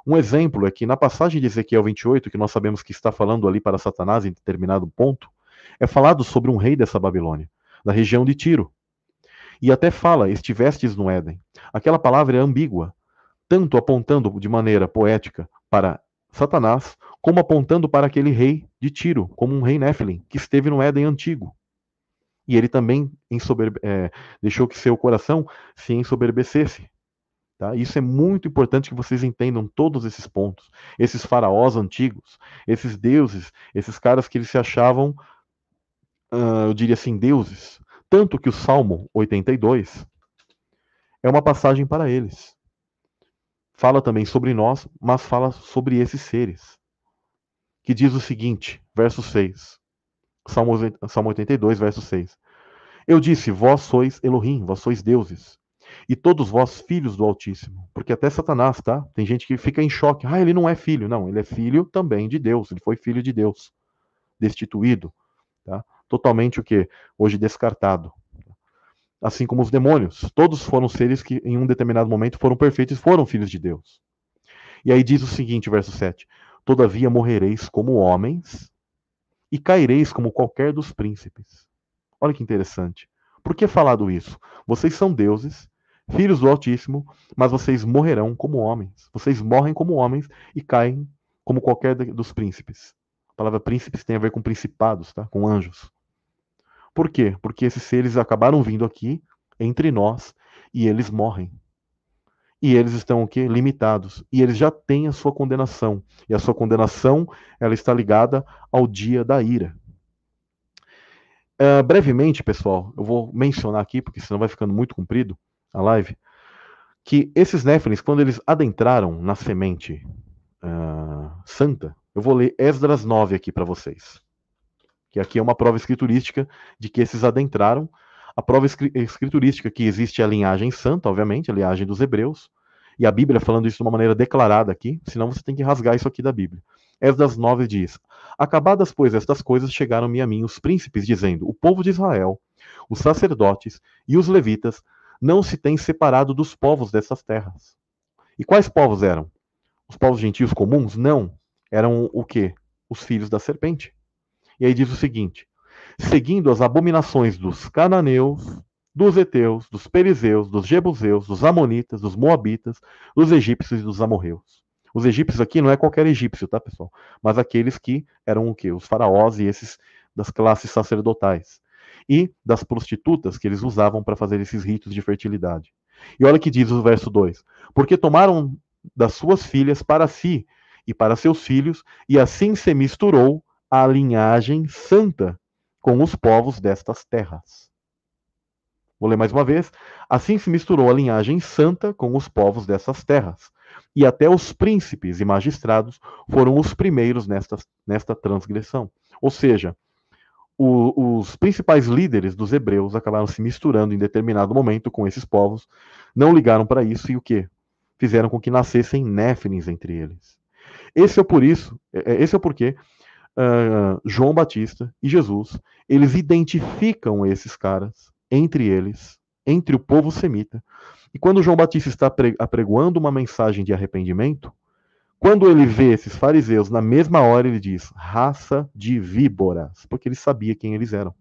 Um exemplo é que na passagem de Ezequiel 28, que nós sabemos que está falando ali para Satanás em determinado ponto, é falado sobre um rei dessa Babilônia, da região de Tiro. E até fala, estivestes no Éden. Aquela palavra é ambígua, tanto apontando de maneira poética para Satanás, como apontando para aquele rei de Tiro, como um rei Nephilim, que esteve no Éden antigo. E ele também é, deixou que seu coração se ensoberbecesse. Tá? Isso é muito importante que vocês entendam todos esses pontos. Esses faraós antigos, esses deuses, esses caras que eles se achavam, uh, eu diria assim, deuses. Tanto que o Salmo 82 é uma passagem para eles. Fala também sobre nós, mas fala sobre esses seres. Que diz o seguinte, verso 6. Salmo, Salmo 82, verso 6. Eu disse: Vós sois Elohim, vós sois deuses, e todos vós filhos do Altíssimo. Porque até Satanás, tá? Tem gente que fica em choque. Ah, ele não é filho. Não, ele é filho também de Deus. Ele foi filho de Deus. Destituído. Tá? Totalmente o que? Hoje descartado. Assim como os demônios. Todos foram seres que em um determinado momento foram perfeitos e foram filhos de Deus. E aí diz o seguinte, verso 7. Todavia morrereis como homens e caireis como qualquer dos príncipes. Olha que interessante. Por que falado isso? Vocês são deuses, filhos do Altíssimo, mas vocês morrerão como homens. Vocês morrem como homens e caem como qualquer dos príncipes. A palavra príncipes tem a ver com principados, tá? com anjos. Por quê? Porque esses seres acabaram vindo aqui entre nós e eles morrem. E eles estão o quê? Limitados. E eles já têm a sua condenação. E a sua condenação, ela está ligada ao dia da ira. Uh, brevemente, pessoal, eu vou mencionar aqui, porque senão vai ficando muito comprido a live, que esses Néfilins, quando eles adentraram na semente uh, santa, eu vou ler Esdras 9 aqui para vocês. Que aqui é uma prova escriturística de que esses adentraram a prova escriturística que existe a linhagem santa, obviamente, a linhagem dos hebreus, e a Bíblia falando isso de uma maneira declarada aqui, senão você tem que rasgar isso aqui da Bíblia. Esdras 9 diz: Acabadas, pois, estas coisas, chegaram-me a mim os príncipes, dizendo: O povo de Israel, os sacerdotes e os levitas não se têm separado dos povos dessas terras. E quais povos eram? Os povos gentios comuns? Não. Eram o quê? Os filhos da serpente. E aí diz o seguinte: seguindo as abominações dos cananeus, dos heteus, dos perizeus, dos jebuseus, dos amonitas, dos moabitas, dos egípcios e dos amorreus. Os egípcios aqui não é qualquer egípcio, tá, pessoal? Mas aqueles que eram o quê? Os faraós e esses das classes sacerdotais. E das prostitutas que eles usavam para fazer esses ritos de fertilidade. E olha que diz o verso 2: Porque tomaram das suas filhas para si e para seus filhos, e assim se misturou a linhagem santa com os povos destas terras. Vou ler mais uma vez. Assim se misturou a linhagem santa com os povos dessas terras. E até os príncipes e magistrados foram os primeiros nesta, nesta transgressão. Ou seja, o, os principais líderes dos hebreus acabaram se misturando em determinado momento com esses povos, não ligaram para isso e o que? Fizeram com que nascessem néfilins entre eles. Esse é por isso, é, é, esse é o porquê uh, João Batista e Jesus, eles identificam esses caras entre eles, entre o povo semita. E quando João Batista está apregoando uma mensagem de arrependimento, quando ele vê esses fariseus, na mesma hora ele diz: raça de víboras, porque ele sabia quem eles eram.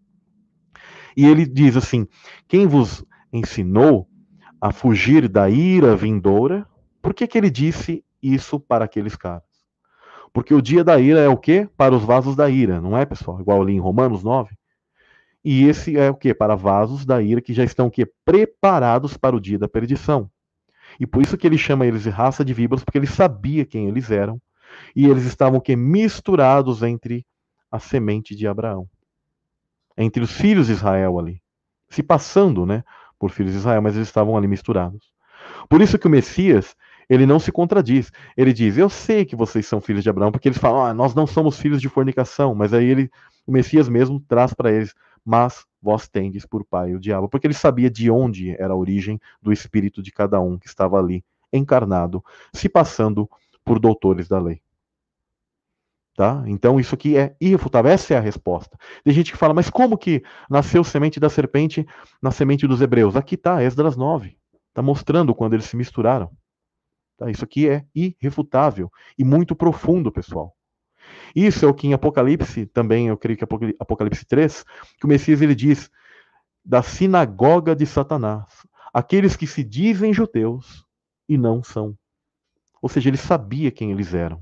E ele diz assim: quem vos ensinou a fugir da ira vindoura? Por que, que ele disse isso para aqueles caras? Porque o dia da ira é o quê? Para os vasos da ira, não é, pessoal? Igual ali em Romanos 9. E esse é o que? Para vasos da ira que já estão quê? preparados para o dia da perdição. E por isso que ele chama eles de raça de víboras, porque ele sabia quem eles eram. E eles estavam o quê? misturados entre a semente de Abraão. Entre os filhos de Israel ali. Se passando, né, por filhos de Israel, mas eles estavam ali misturados. Por isso que o Messias, ele não se contradiz. Ele diz: Eu sei que vocês são filhos de Abraão, porque eles falam: ah, Nós não somos filhos de fornicação. Mas aí ele, o Messias mesmo traz para eles: mas vós tendes por pai o diabo, porque ele sabia de onde era a origem do espírito de cada um que estava ali encarnado, se passando por doutores da lei. Tá? Então isso aqui é irrefutável, essa é a resposta. Tem gente que fala, mas como que nasceu semente da serpente na semente dos hebreus? Aqui está, Esdras 9. Está mostrando quando eles se misturaram. Tá? Isso aqui é irrefutável e muito profundo, pessoal. Isso é o que em Apocalipse, também eu creio que Apocalipse 3, que o Messias ele diz da sinagoga de Satanás, aqueles que se dizem judeus e não são. Ou seja, ele sabia quem eles eram.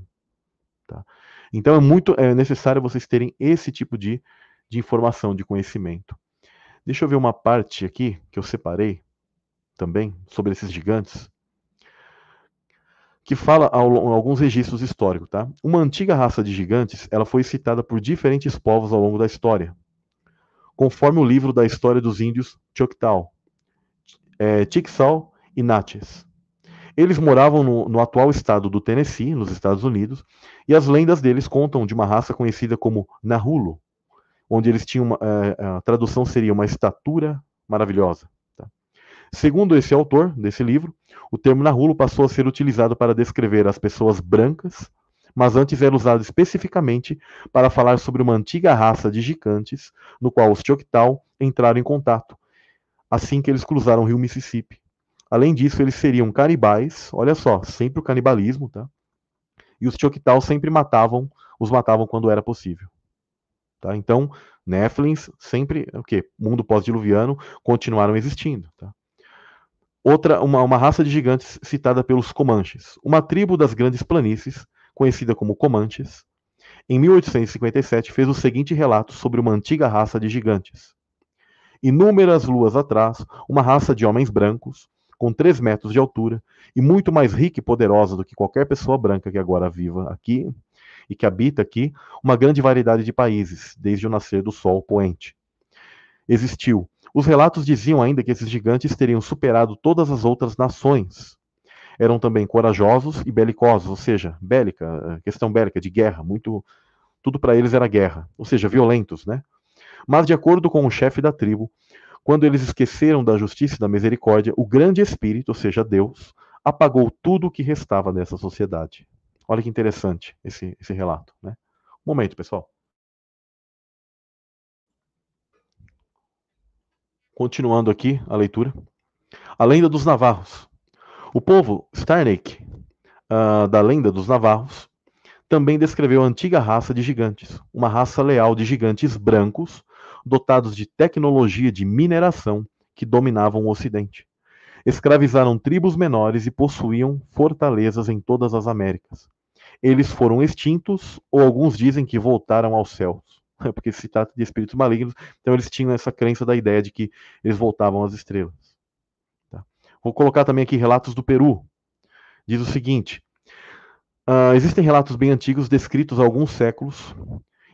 Tá? Então é muito é necessário vocês terem esse tipo de, de informação, de conhecimento. Deixa eu ver uma parte aqui que eu separei também sobre esses gigantes, que fala alguns registros históricos, tá? Uma antiga raça de gigantes, ela foi citada por diferentes povos ao longo da história, conforme o livro da história dos índios Choctaw, é, e Natchez. Eles moravam no, no, atual estado do Tennessee, nos Estados Unidos, e as lendas deles contam de uma raça conhecida como Nahulo, onde eles tinham uma, é, a tradução seria uma estatura maravilhosa. Segundo esse autor desse livro, o termo Nahulo passou a ser utilizado para descrever as pessoas brancas, mas antes era usado especificamente para falar sobre uma antiga raça de gigantes, no qual os Choctaw entraram em contato, assim que eles cruzaram o rio Mississippi. Além disso, eles seriam canibais, olha só, sempre o canibalismo, tá? E os Choctaw sempre matavam, os matavam quando era possível. Tá? Então, Nephilims sempre, o que? Mundo pós-diluviano, continuaram existindo. Tá? Outra, uma, uma raça de gigantes citada pelos Comanches, uma tribo das grandes planícies, conhecida como Comanches, em 1857 fez o seguinte relato sobre uma antiga raça de gigantes. Inúmeras luas atrás, uma raça de homens brancos, com 3 metros de altura, e muito mais rica e poderosa do que qualquer pessoa branca que agora viva aqui, e que habita aqui uma grande variedade de países, desde o nascer do sol poente. Existiu. Os relatos diziam ainda que esses gigantes teriam superado todas as outras nações. Eram também corajosos e belicosos, ou seja, bélica, questão bélica, de guerra, muito. Tudo para eles era guerra, ou seja, violentos, né? Mas, de acordo com o chefe da tribo, quando eles esqueceram da justiça e da misericórdia, o grande Espírito, ou seja, Deus, apagou tudo o que restava dessa sociedade. Olha que interessante esse, esse relato. Né? Um momento, pessoal. Continuando aqui a leitura. A lenda dos Navarros. O povo Starnake, uh, da lenda dos Navarros, também descreveu a antiga raça de gigantes, uma raça leal de gigantes brancos, dotados de tecnologia de mineração que dominavam o Ocidente escravizaram tribos menores e possuíam fortalezas em todas as Américas. Eles foram extintos, ou alguns dizem que voltaram aos céus, porque se trata de espíritos malignos, então eles tinham essa crença da ideia de que eles voltavam às estrelas. Tá? Vou colocar também aqui relatos do Peru. Diz o seguinte: uh, existem relatos bem antigos descritos há alguns séculos,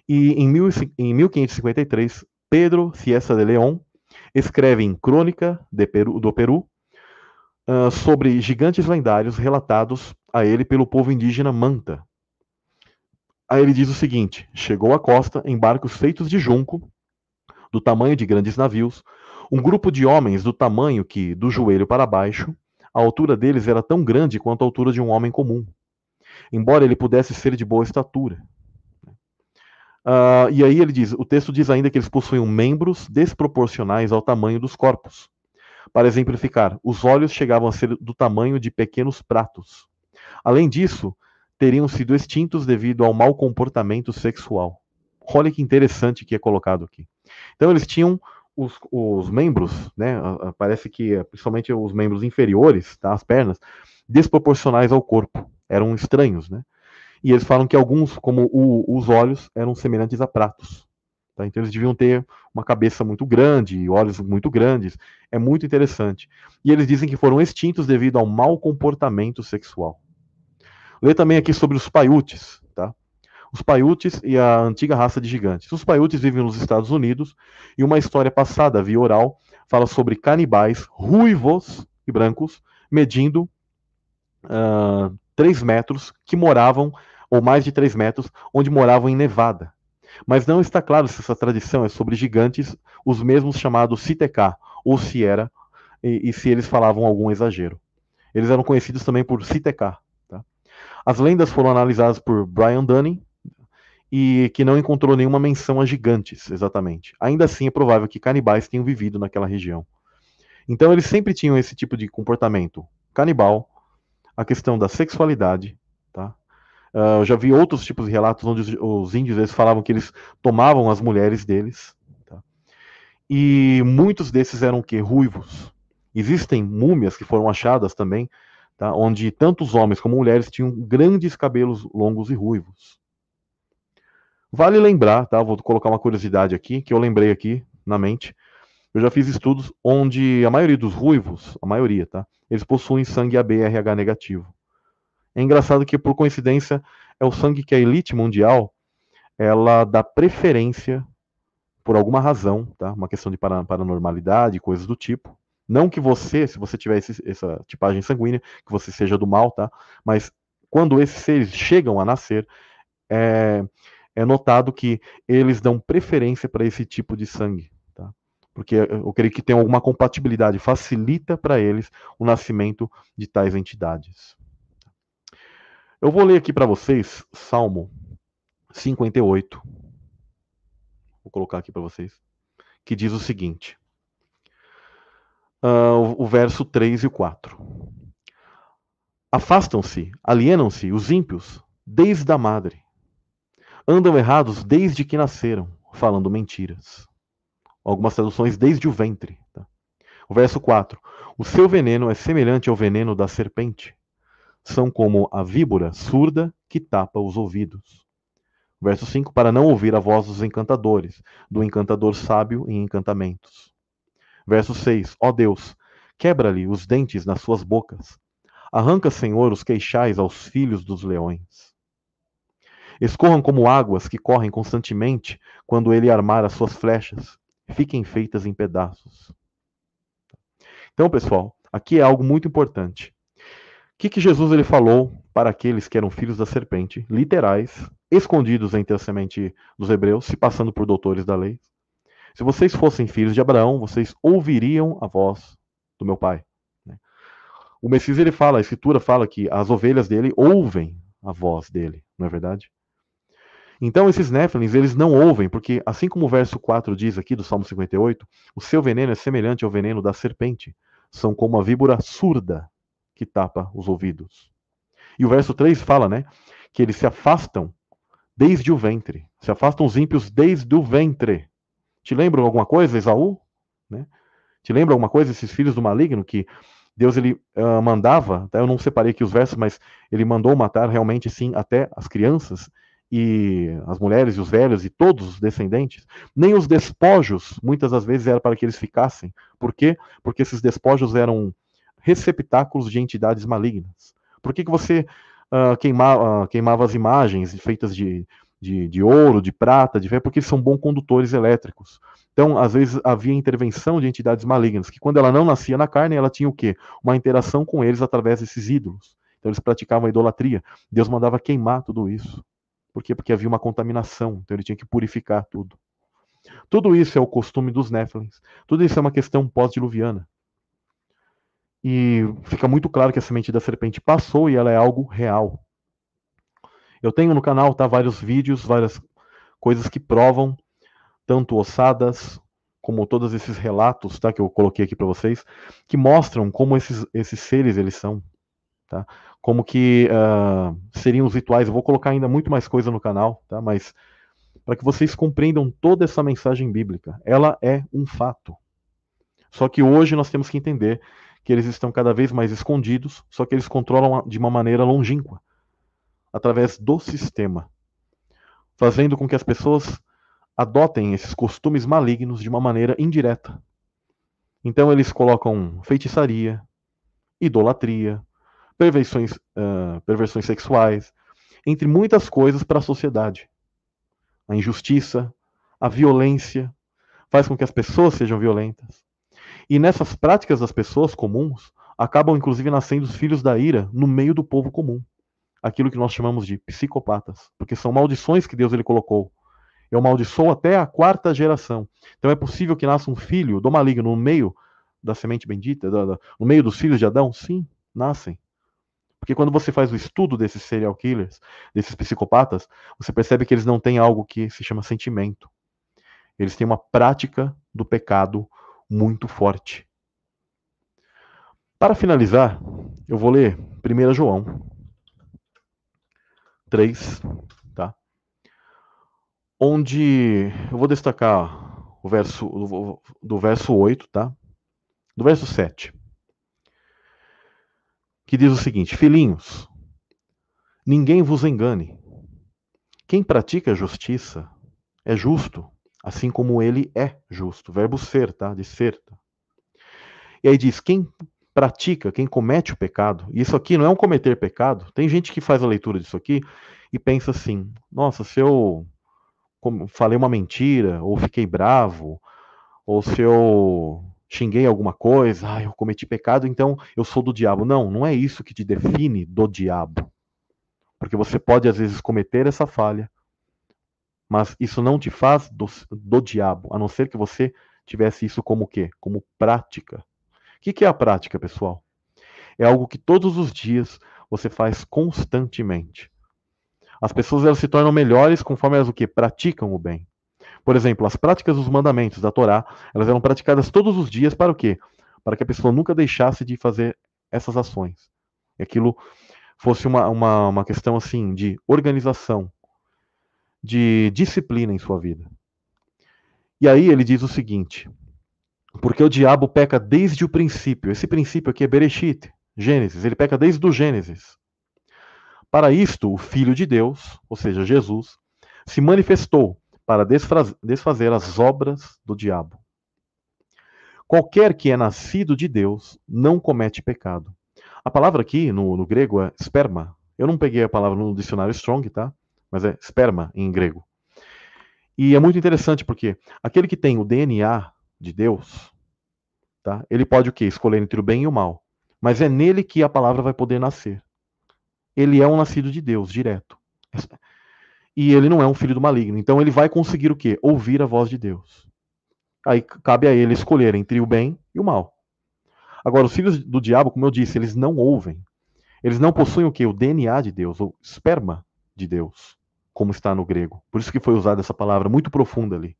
e em, mil, em 1553, Pedro Ciesa de León escreve em Crônica Peru, do Peru uh, sobre gigantes lendários relatados a ele pelo povo indígena Manta. Aí ele diz o seguinte: chegou à costa em barcos feitos de junco, do tamanho de grandes navios, um grupo de homens do tamanho que, do joelho para baixo, a altura deles era tão grande quanto a altura de um homem comum, embora ele pudesse ser de boa estatura. Uh, e aí ele diz, o texto diz ainda que eles possuíam membros desproporcionais ao tamanho dos corpos. Para exemplificar, os olhos chegavam a ser do tamanho de pequenos pratos. Além disso, teriam sido extintos devido ao mau comportamento sexual. Olha que interessante que é colocado aqui. Então, eles tinham os, os membros, né, parece que principalmente os membros inferiores, tá, as pernas, desproporcionais ao corpo. Eram estranhos, né? E eles falam que alguns, como o, os olhos, eram semelhantes a pratos. Tá? Então eles deviam ter uma cabeça muito grande, olhos muito grandes. É muito interessante. E eles dizem que foram extintos devido ao mau comportamento sexual. Lê também aqui sobre os paiutes. Tá? Os paiutes e a antiga raça de gigantes. Os paiutes vivem nos Estados Unidos e uma história passada via oral fala sobre canibais ruivos e brancos medindo uh, ah, 3 metros que moravam, ou mais de 3 metros, onde moravam em Nevada. Mas não está claro se essa tradição é sobre gigantes, os mesmos chamados Citeká ou Sierra, e, e, se eles falavam algum exagero. Eles eram conhecidos também por Citeká. As lendas foram analisadas por Brian Dunning, e que não encontrou nenhuma menção a gigantes, exatamente. Ainda assim, é provável que canibais tenham vivido naquela região. Então, eles sempre tinham esse tipo de comportamento canibal, a questão da sexualidade, tá? Uh, eu já vi outros tipos de relatos onde os, os índios eles falavam que eles tomavam as mulheres deles, tá? E muitos desses eram o quê? Ruivos. Existem múmias que foram achadas também, tá? onde tanto os homens como mulheres tinham grandes cabelos longos e ruivos. Vale lembrar, tá? Vou colocar uma curiosidade aqui, que eu lembrei aqui na mente. Eu já fiz estudos onde a maioria dos ruivos, a maioria, tá? Eles possuem sangue ABRH negativo. É engraçado que, por coincidência, é o sangue que a elite mundial ela dá preferência por alguma razão, tá? Uma questão de paranormalidade, coisas do tipo. Não que você, se você tiver esse, essa tipagem sanguínea, que você seja do mal, tá? Mas quando esses seres chegam a nascer, é, é notado que eles dão preferência para esse tipo de sangue, tá? Porque eu creio que tem alguma compatibilidade, facilita para eles o nascimento de tais entidades. Eu vou ler aqui para vocês Salmo 58. Vou colocar aqui para vocês, que diz o seguinte: uh, o verso 3 e o 4. Afastam-se, alienam-se os ímpios desde a madre. Andam errados desde que nasceram, falando mentiras. Algumas traduções desde o ventre. Tá? O verso 4. O seu veneno é semelhante ao veneno da serpente. São como a víbora surda que tapa os ouvidos. Verso 5: Para não ouvir a voz dos encantadores, do encantador sábio em encantamentos. Verso 6: Ó Deus, quebra-lhe os dentes nas suas bocas. Arranca, Senhor, os queixais aos filhos dos leões. Escorram como águas que correm constantemente quando ele armar as suas flechas. Fiquem feitas em pedaços. Então, pessoal, aqui é algo muito importante. O que, que Jesus ele falou para aqueles que eram filhos da serpente, literais, escondidos entre a semente dos hebreus, se passando por doutores da lei? Se vocês fossem filhos de Abraão, vocês ouviriam a voz do meu pai. Né? O Messias ele fala, a escritura fala que as ovelhas dele ouvem a voz dele, não é verdade? Então esses néfilins, eles não ouvem, porque assim como o verso 4 diz aqui do Salmo 58, o seu veneno é semelhante ao veneno da serpente, são como a víbora surda que tapa os ouvidos. E o verso 3 fala, né, que eles se afastam desde o ventre, se afastam os ímpios desde o ventre. Te lembram alguma coisa, Esaú? Né? Te lembra alguma coisa esses filhos do maligno que Deus ele uh, mandava? Tá? Eu não separei aqui os versos, mas ele mandou matar realmente sim até as crianças e as mulheres e os velhos e todos os descendentes. Nem os despojos muitas das vezes era para que eles ficassem. Por quê? Porque esses despojos eram receptáculos de entidades malignas. Por que, que você uh, queima, uh, queimava as imagens feitas de de, de ouro, de prata, de ferro, porque eles são bons condutores elétricos. Então, às vezes, havia intervenção de entidades malignas, que quando ela não nascia na carne, ela tinha o quê? Uma interação com eles através desses ídolos. Então, eles praticavam a idolatria. Deus mandava queimar tudo isso. Por quê? Porque havia uma contaminação. Então, ele tinha que purificar tudo. Tudo isso é o costume dos Néfilins. Tudo isso é uma questão pós-diluviana. E fica muito claro que a semente da serpente passou e ela é algo real. Eu tenho no canal tá, vários vídeos, várias coisas que provam, tanto ossadas, como todos esses relatos tá, que eu coloquei aqui para vocês, que mostram como esses, esses seres eles são. Tá? Como que uh, seriam os rituais. Eu vou colocar ainda muito mais coisa no canal, tá? mas para que vocês compreendam toda essa mensagem bíblica. Ela é um fato. Só que hoje nós temos que entender que eles estão cada vez mais escondidos, só que eles controlam de uma maneira longínqua através do sistema, fazendo com que as pessoas adotem esses costumes malignos de uma maneira indireta. Então eles colocam feitiçaria, idolatria, perversões, uh, perversões sexuais, entre muitas coisas para a sociedade. A injustiça, a violência, faz com que as pessoas sejam violentas. E nessas práticas das pessoas comuns, acabam inclusive nascendo os filhos da ira no meio do povo comum aquilo que nós chamamos de psicopatas, porque são maldições que Deus ele colocou. Eu amaldiçoo até a quarta geração. Então é possível que nasça um filho do maligno no meio da semente bendita, da, da, no meio dos filhos de Adão? Sim, nascem. Porque quando você faz o estudo desses serial killers, desses psicopatas, você percebe que eles não têm algo que se chama sentimento. Eles têm uma prática do pecado muito forte. Para finalizar, eu vou ler 1 João 3, tá? Onde eu vou destacar o verso do, verso 8, tá? Do verso 7. Que diz o seguinte: Filhinhos, ninguém vos engane. Quem pratica a justiça é justo, assim como ele é justo. Verbo ser, tá? De ser. Tá? E aí diz: quem pratica, quem comete o pecado, isso aqui não é um cometer pecado, tem gente que faz a leitura disso aqui e pensa assim: nossa, se eu falei uma mentira, ou fiquei bravo, ou se eu xinguei alguma coisa, ah, eu cometi pecado, então eu sou do diabo. Não, não é isso que te define do diabo. Porque você pode, às vezes, cometer essa falha, mas isso não te faz do, do diabo, a não ser que você tivesse isso como o quê? Como prática. O que, é a prática, pessoal? É algo que todos os dias você faz constantemente. As pessoas elas se tornam melhores conforme elas o que praticam o bem. Por exemplo, as práticas dos mandamentos da Torá, elas eram praticadas todos os dias para o quê? Para que a pessoa nunca deixasse de fazer essas ações. E aquilo fosse uma, uma, uma questão assim de organização, de disciplina em sua vida. E aí ele diz o seguinte: porque o diabo peca desde o princípio. Esse princípio aqui é Bereshit, Gênesis. Ele peca desde o Gênesis. Para isto, o Filho de Deus, ou seja, Jesus, se manifestou para desfazer as obras do diabo. Qualquer que é nascido de Deus não comete pecado. A palavra aqui no, no grego é sperma. Eu não peguei a palavra no dicionário Strong, tá? Mas é sperma em grego. E é muito interessante porque aquele que tem o DNA de Deus, tá? Ele pode o quê? Escolher entre o bem e o mal. Mas é nele que a palavra vai poder nascer. Ele é um nascido de Deus, direto. E ele não é um filho do maligno. Então ele vai conseguir o quê? Ouvir a voz de Deus. Aí cabe a ele escolher entre o bem e o mal. Agora, os filhos do diabo, como eu disse, eles não ouvem. Eles não possuem o quê? O DNA de Deus, o esperma de Deus, como está no grego. Por isso que foi usada essa palavra muito profunda ali.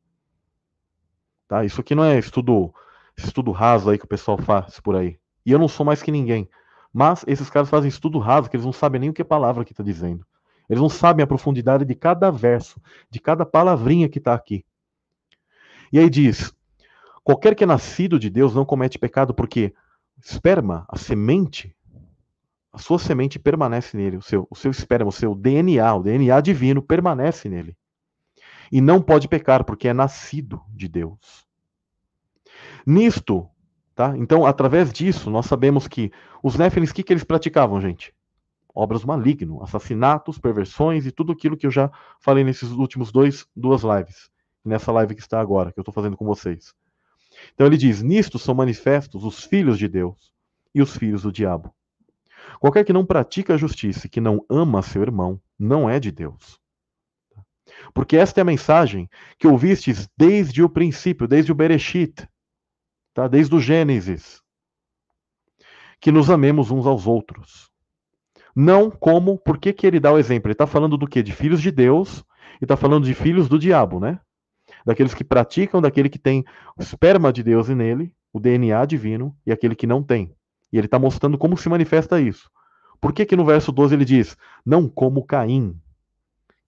Tá? Isso aqui não é estudo, estudo raso aí que o pessoal faz por aí. E eu não sou mais que ninguém. Mas esses caras fazem estudo raso, que eles não sabem nem o que a palavra que está dizendo. Eles não sabem a profundidade de cada verso, de cada palavrinha que está aqui. E aí diz: qualquer que é nascido de Deus não comete pecado, porque esperma, a semente, a sua semente permanece nele, o seu, o seu esperma, o seu DNA, o DNA divino permanece nele e não pode pecar, porque é nascido de Deus. Nisto, tá? Então, através disso, nós sabemos que os Néfilins, o que, que eles praticavam, gente? Obras maligno, assassinatos, perversões e tudo aquilo que eu já falei nesses últimos dois duas lives, nessa live que está agora, que eu estou fazendo com vocês. Então ele diz: Nisto são manifestos os filhos de Deus e os filhos do diabo. Qualquer que não pratica a justiça e que não ama seu irmão, não é de Deus. Porque esta é a mensagem que ouvistes desde o princípio, desde o Bereshit, tá? desde o Gênesis. Que nos amemos uns aos outros. Não como, por que, que ele dá o exemplo? Ele está falando do quê? De filhos de Deus e está falando de filhos do diabo, né? Daqueles que praticam, daquele que tem o esperma de Deus nele, o DNA divino, e aquele que não tem. E ele está mostrando como se manifesta isso. Por que, que no verso 12 ele diz, não como Caim,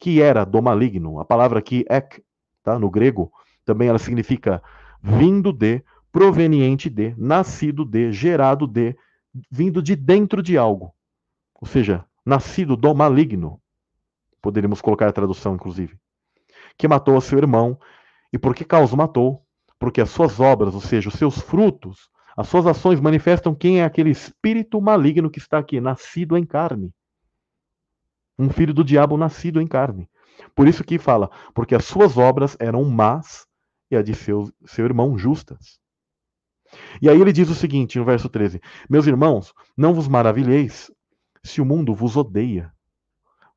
que era do maligno. A palavra aqui, ek, tá, no grego, também ela significa vindo de, proveniente de, nascido de, gerado de, vindo de dentro de algo. Ou seja, nascido do maligno. Poderíamos colocar a tradução, inclusive. Que matou a seu irmão. E por que causa matou? Porque as suas obras, ou seja, os seus frutos, as suas ações manifestam quem é aquele espírito maligno que está aqui, nascido em carne um filho do diabo nascido em carne. Por isso que fala, porque as suas obras eram más e a de seu, seu irmão justas. E aí ele diz o seguinte, no verso 13: Meus irmãos, não vos maravilheis se o mundo vos odeia.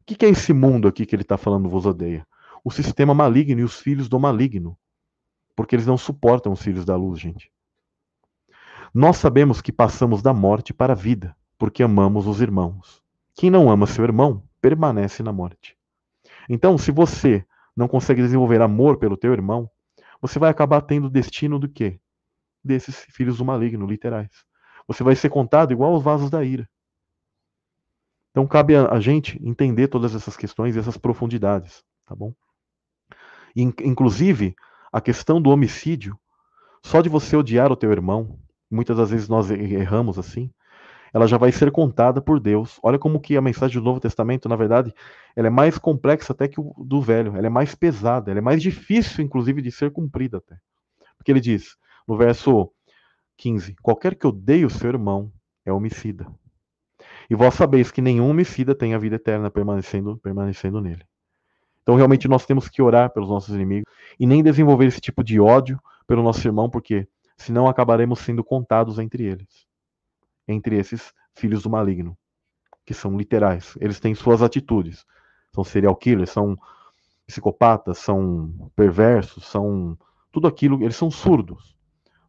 O que é esse mundo aqui que ele está falando vos odeia? O sistema maligno e os filhos do maligno. Porque eles não suportam os filhos da luz, gente. Nós sabemos que passamos da morte para a vida, porque amamos os irmãos. Quem não ama seu irmão permanece na morte. Então, se você não consegue desenvolver amor pelo teu irmão, você vai acabar tendo destino do quê? Desses filhos do maligno, literais. Você vai ser contado igual aos vasos da ira. Então cabe a, a gente entender todas essas questões e essas profundidades, tá bom? Inclusive, a questão do homicídio, só de você odiar o teu irmão, muitas das vezes nós erramos assim, ela já vai ser contada por Deus. Olha como que a mensagem do Novo Testamento, na verdade, ela é mais complexa até que o do Velho, ela é mais pesada, ela é mais difícil, inclusive, de ser cumprida até. Porque ele diz, no verso 15: Qualquer que odeie o seu irmão é homicida. E vós sabeis que nenhum homicida tem a vida eterna permanecendo, permanecendo nele. Então, realmente, nós temos que orar pelos nossos inimigos e nem desenvolver esse tipo de ódio pelo nosso irmão, porque senão acabaremos sendo contados entre eles, entre esses filhos do maligno, que são literais. Eles têm suas atitudes. São serial killers, são psicopatas, são perversos, são tudo aquilo, eles são surdos.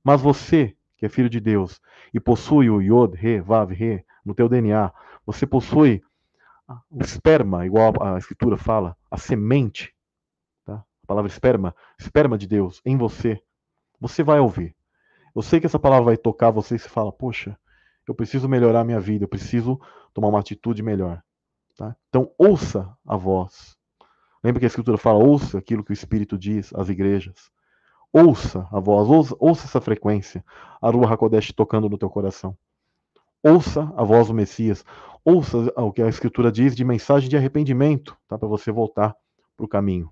Mas você, que é filho de Deus e possui o Yod, Re, Vav, Re no teu DNA, você possui o esperma, igual a escritura fala, a semente, tá? a palavra esperma, esperma de Deus em você, você vai ouvir. Eu sei que essa palavra vai tocar você e você fala, poxa, eu preciso melhorar minha vida, eu preciso tomar uma atitude melhor. Tá? Então, ouça a voz. Lembra que a Escritura fala, ouça aquilo que o Espírito diz às igrejas. Ouça a voz, ouça, ouça essa frequência, a Rua Hakodesh tocando no teu coração. Ouça a voz do Messias. Ouça o que a Escritura diz de mensagem de arrependimento, tá? para você voltar para o caminho.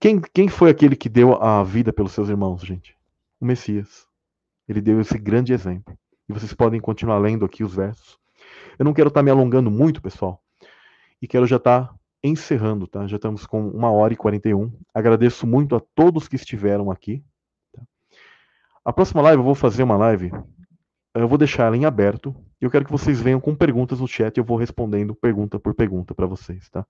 Quem, quem foi aquele que deu a vida pelos seus irmãos, gente? O Messias. Ele deu esse grande exemplo. E vocês podem continuar lendo aqui os versos. Eu não quero estar tá me alongando muito, pessoal. E quero já estar tá encerrando, tá? Já estamos com uma hora e 41. Agradeço muito a todos que estiveram aqui. Tá? A próxima live eu vou fazer uma live eu vou deixar ela em aberto. E eu quero que vocês venham com perguntas no chat. Eu vou respondendo pergunta por pergunta para vocês, tá?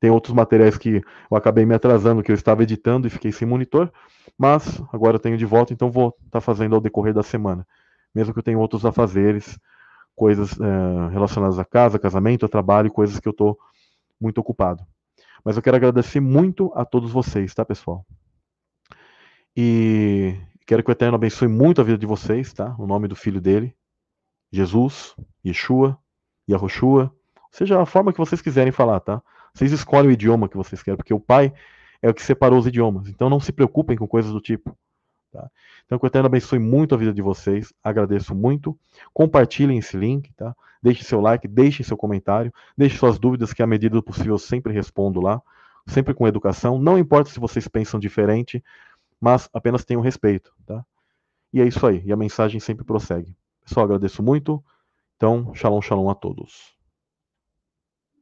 Tem outros materiais que eu acabei me atrasando, que eu estava editando e fiquei sem monitor. Mas agora eu tenho de volta, então vou estar tá fazendo ao decorrer da semana. Mesmo que eu tenha outros afazeres, coisas é, relacionadas a casa, casamento, trabalho, coisas que eu estou muito ocupado. Mas eu quero agradecer muito a todos vocês, tá, pessoal? E Quero que o Eterno abençoe muito a vida de vocês, tá? O nome do filho dele, Jesus, Yeshua, Yahushua, seja a forma que vocês quiserem falar, tá? Vocês escolhem o idioma que vocês querem, porque o Pai é o que separou os idiomas. Então não se preocupem com coisas do tipo. Tá? Então que o Eterno abençoe muito a vida de vocês. Agradeço muito. Compartilhem esse link, tá? Deixe seu like, deixe seu comentário, deixe suas dúvidas, que à medida do possível eu sempre respondo lá, sempre com educação. Não importa se vocês pensam diferente, mas apenas tenham respeito, tá? E é isso aí, e a mensagem sempre prossegue. Pessoal, agradeço muito. Então, shalom, shalom a todos.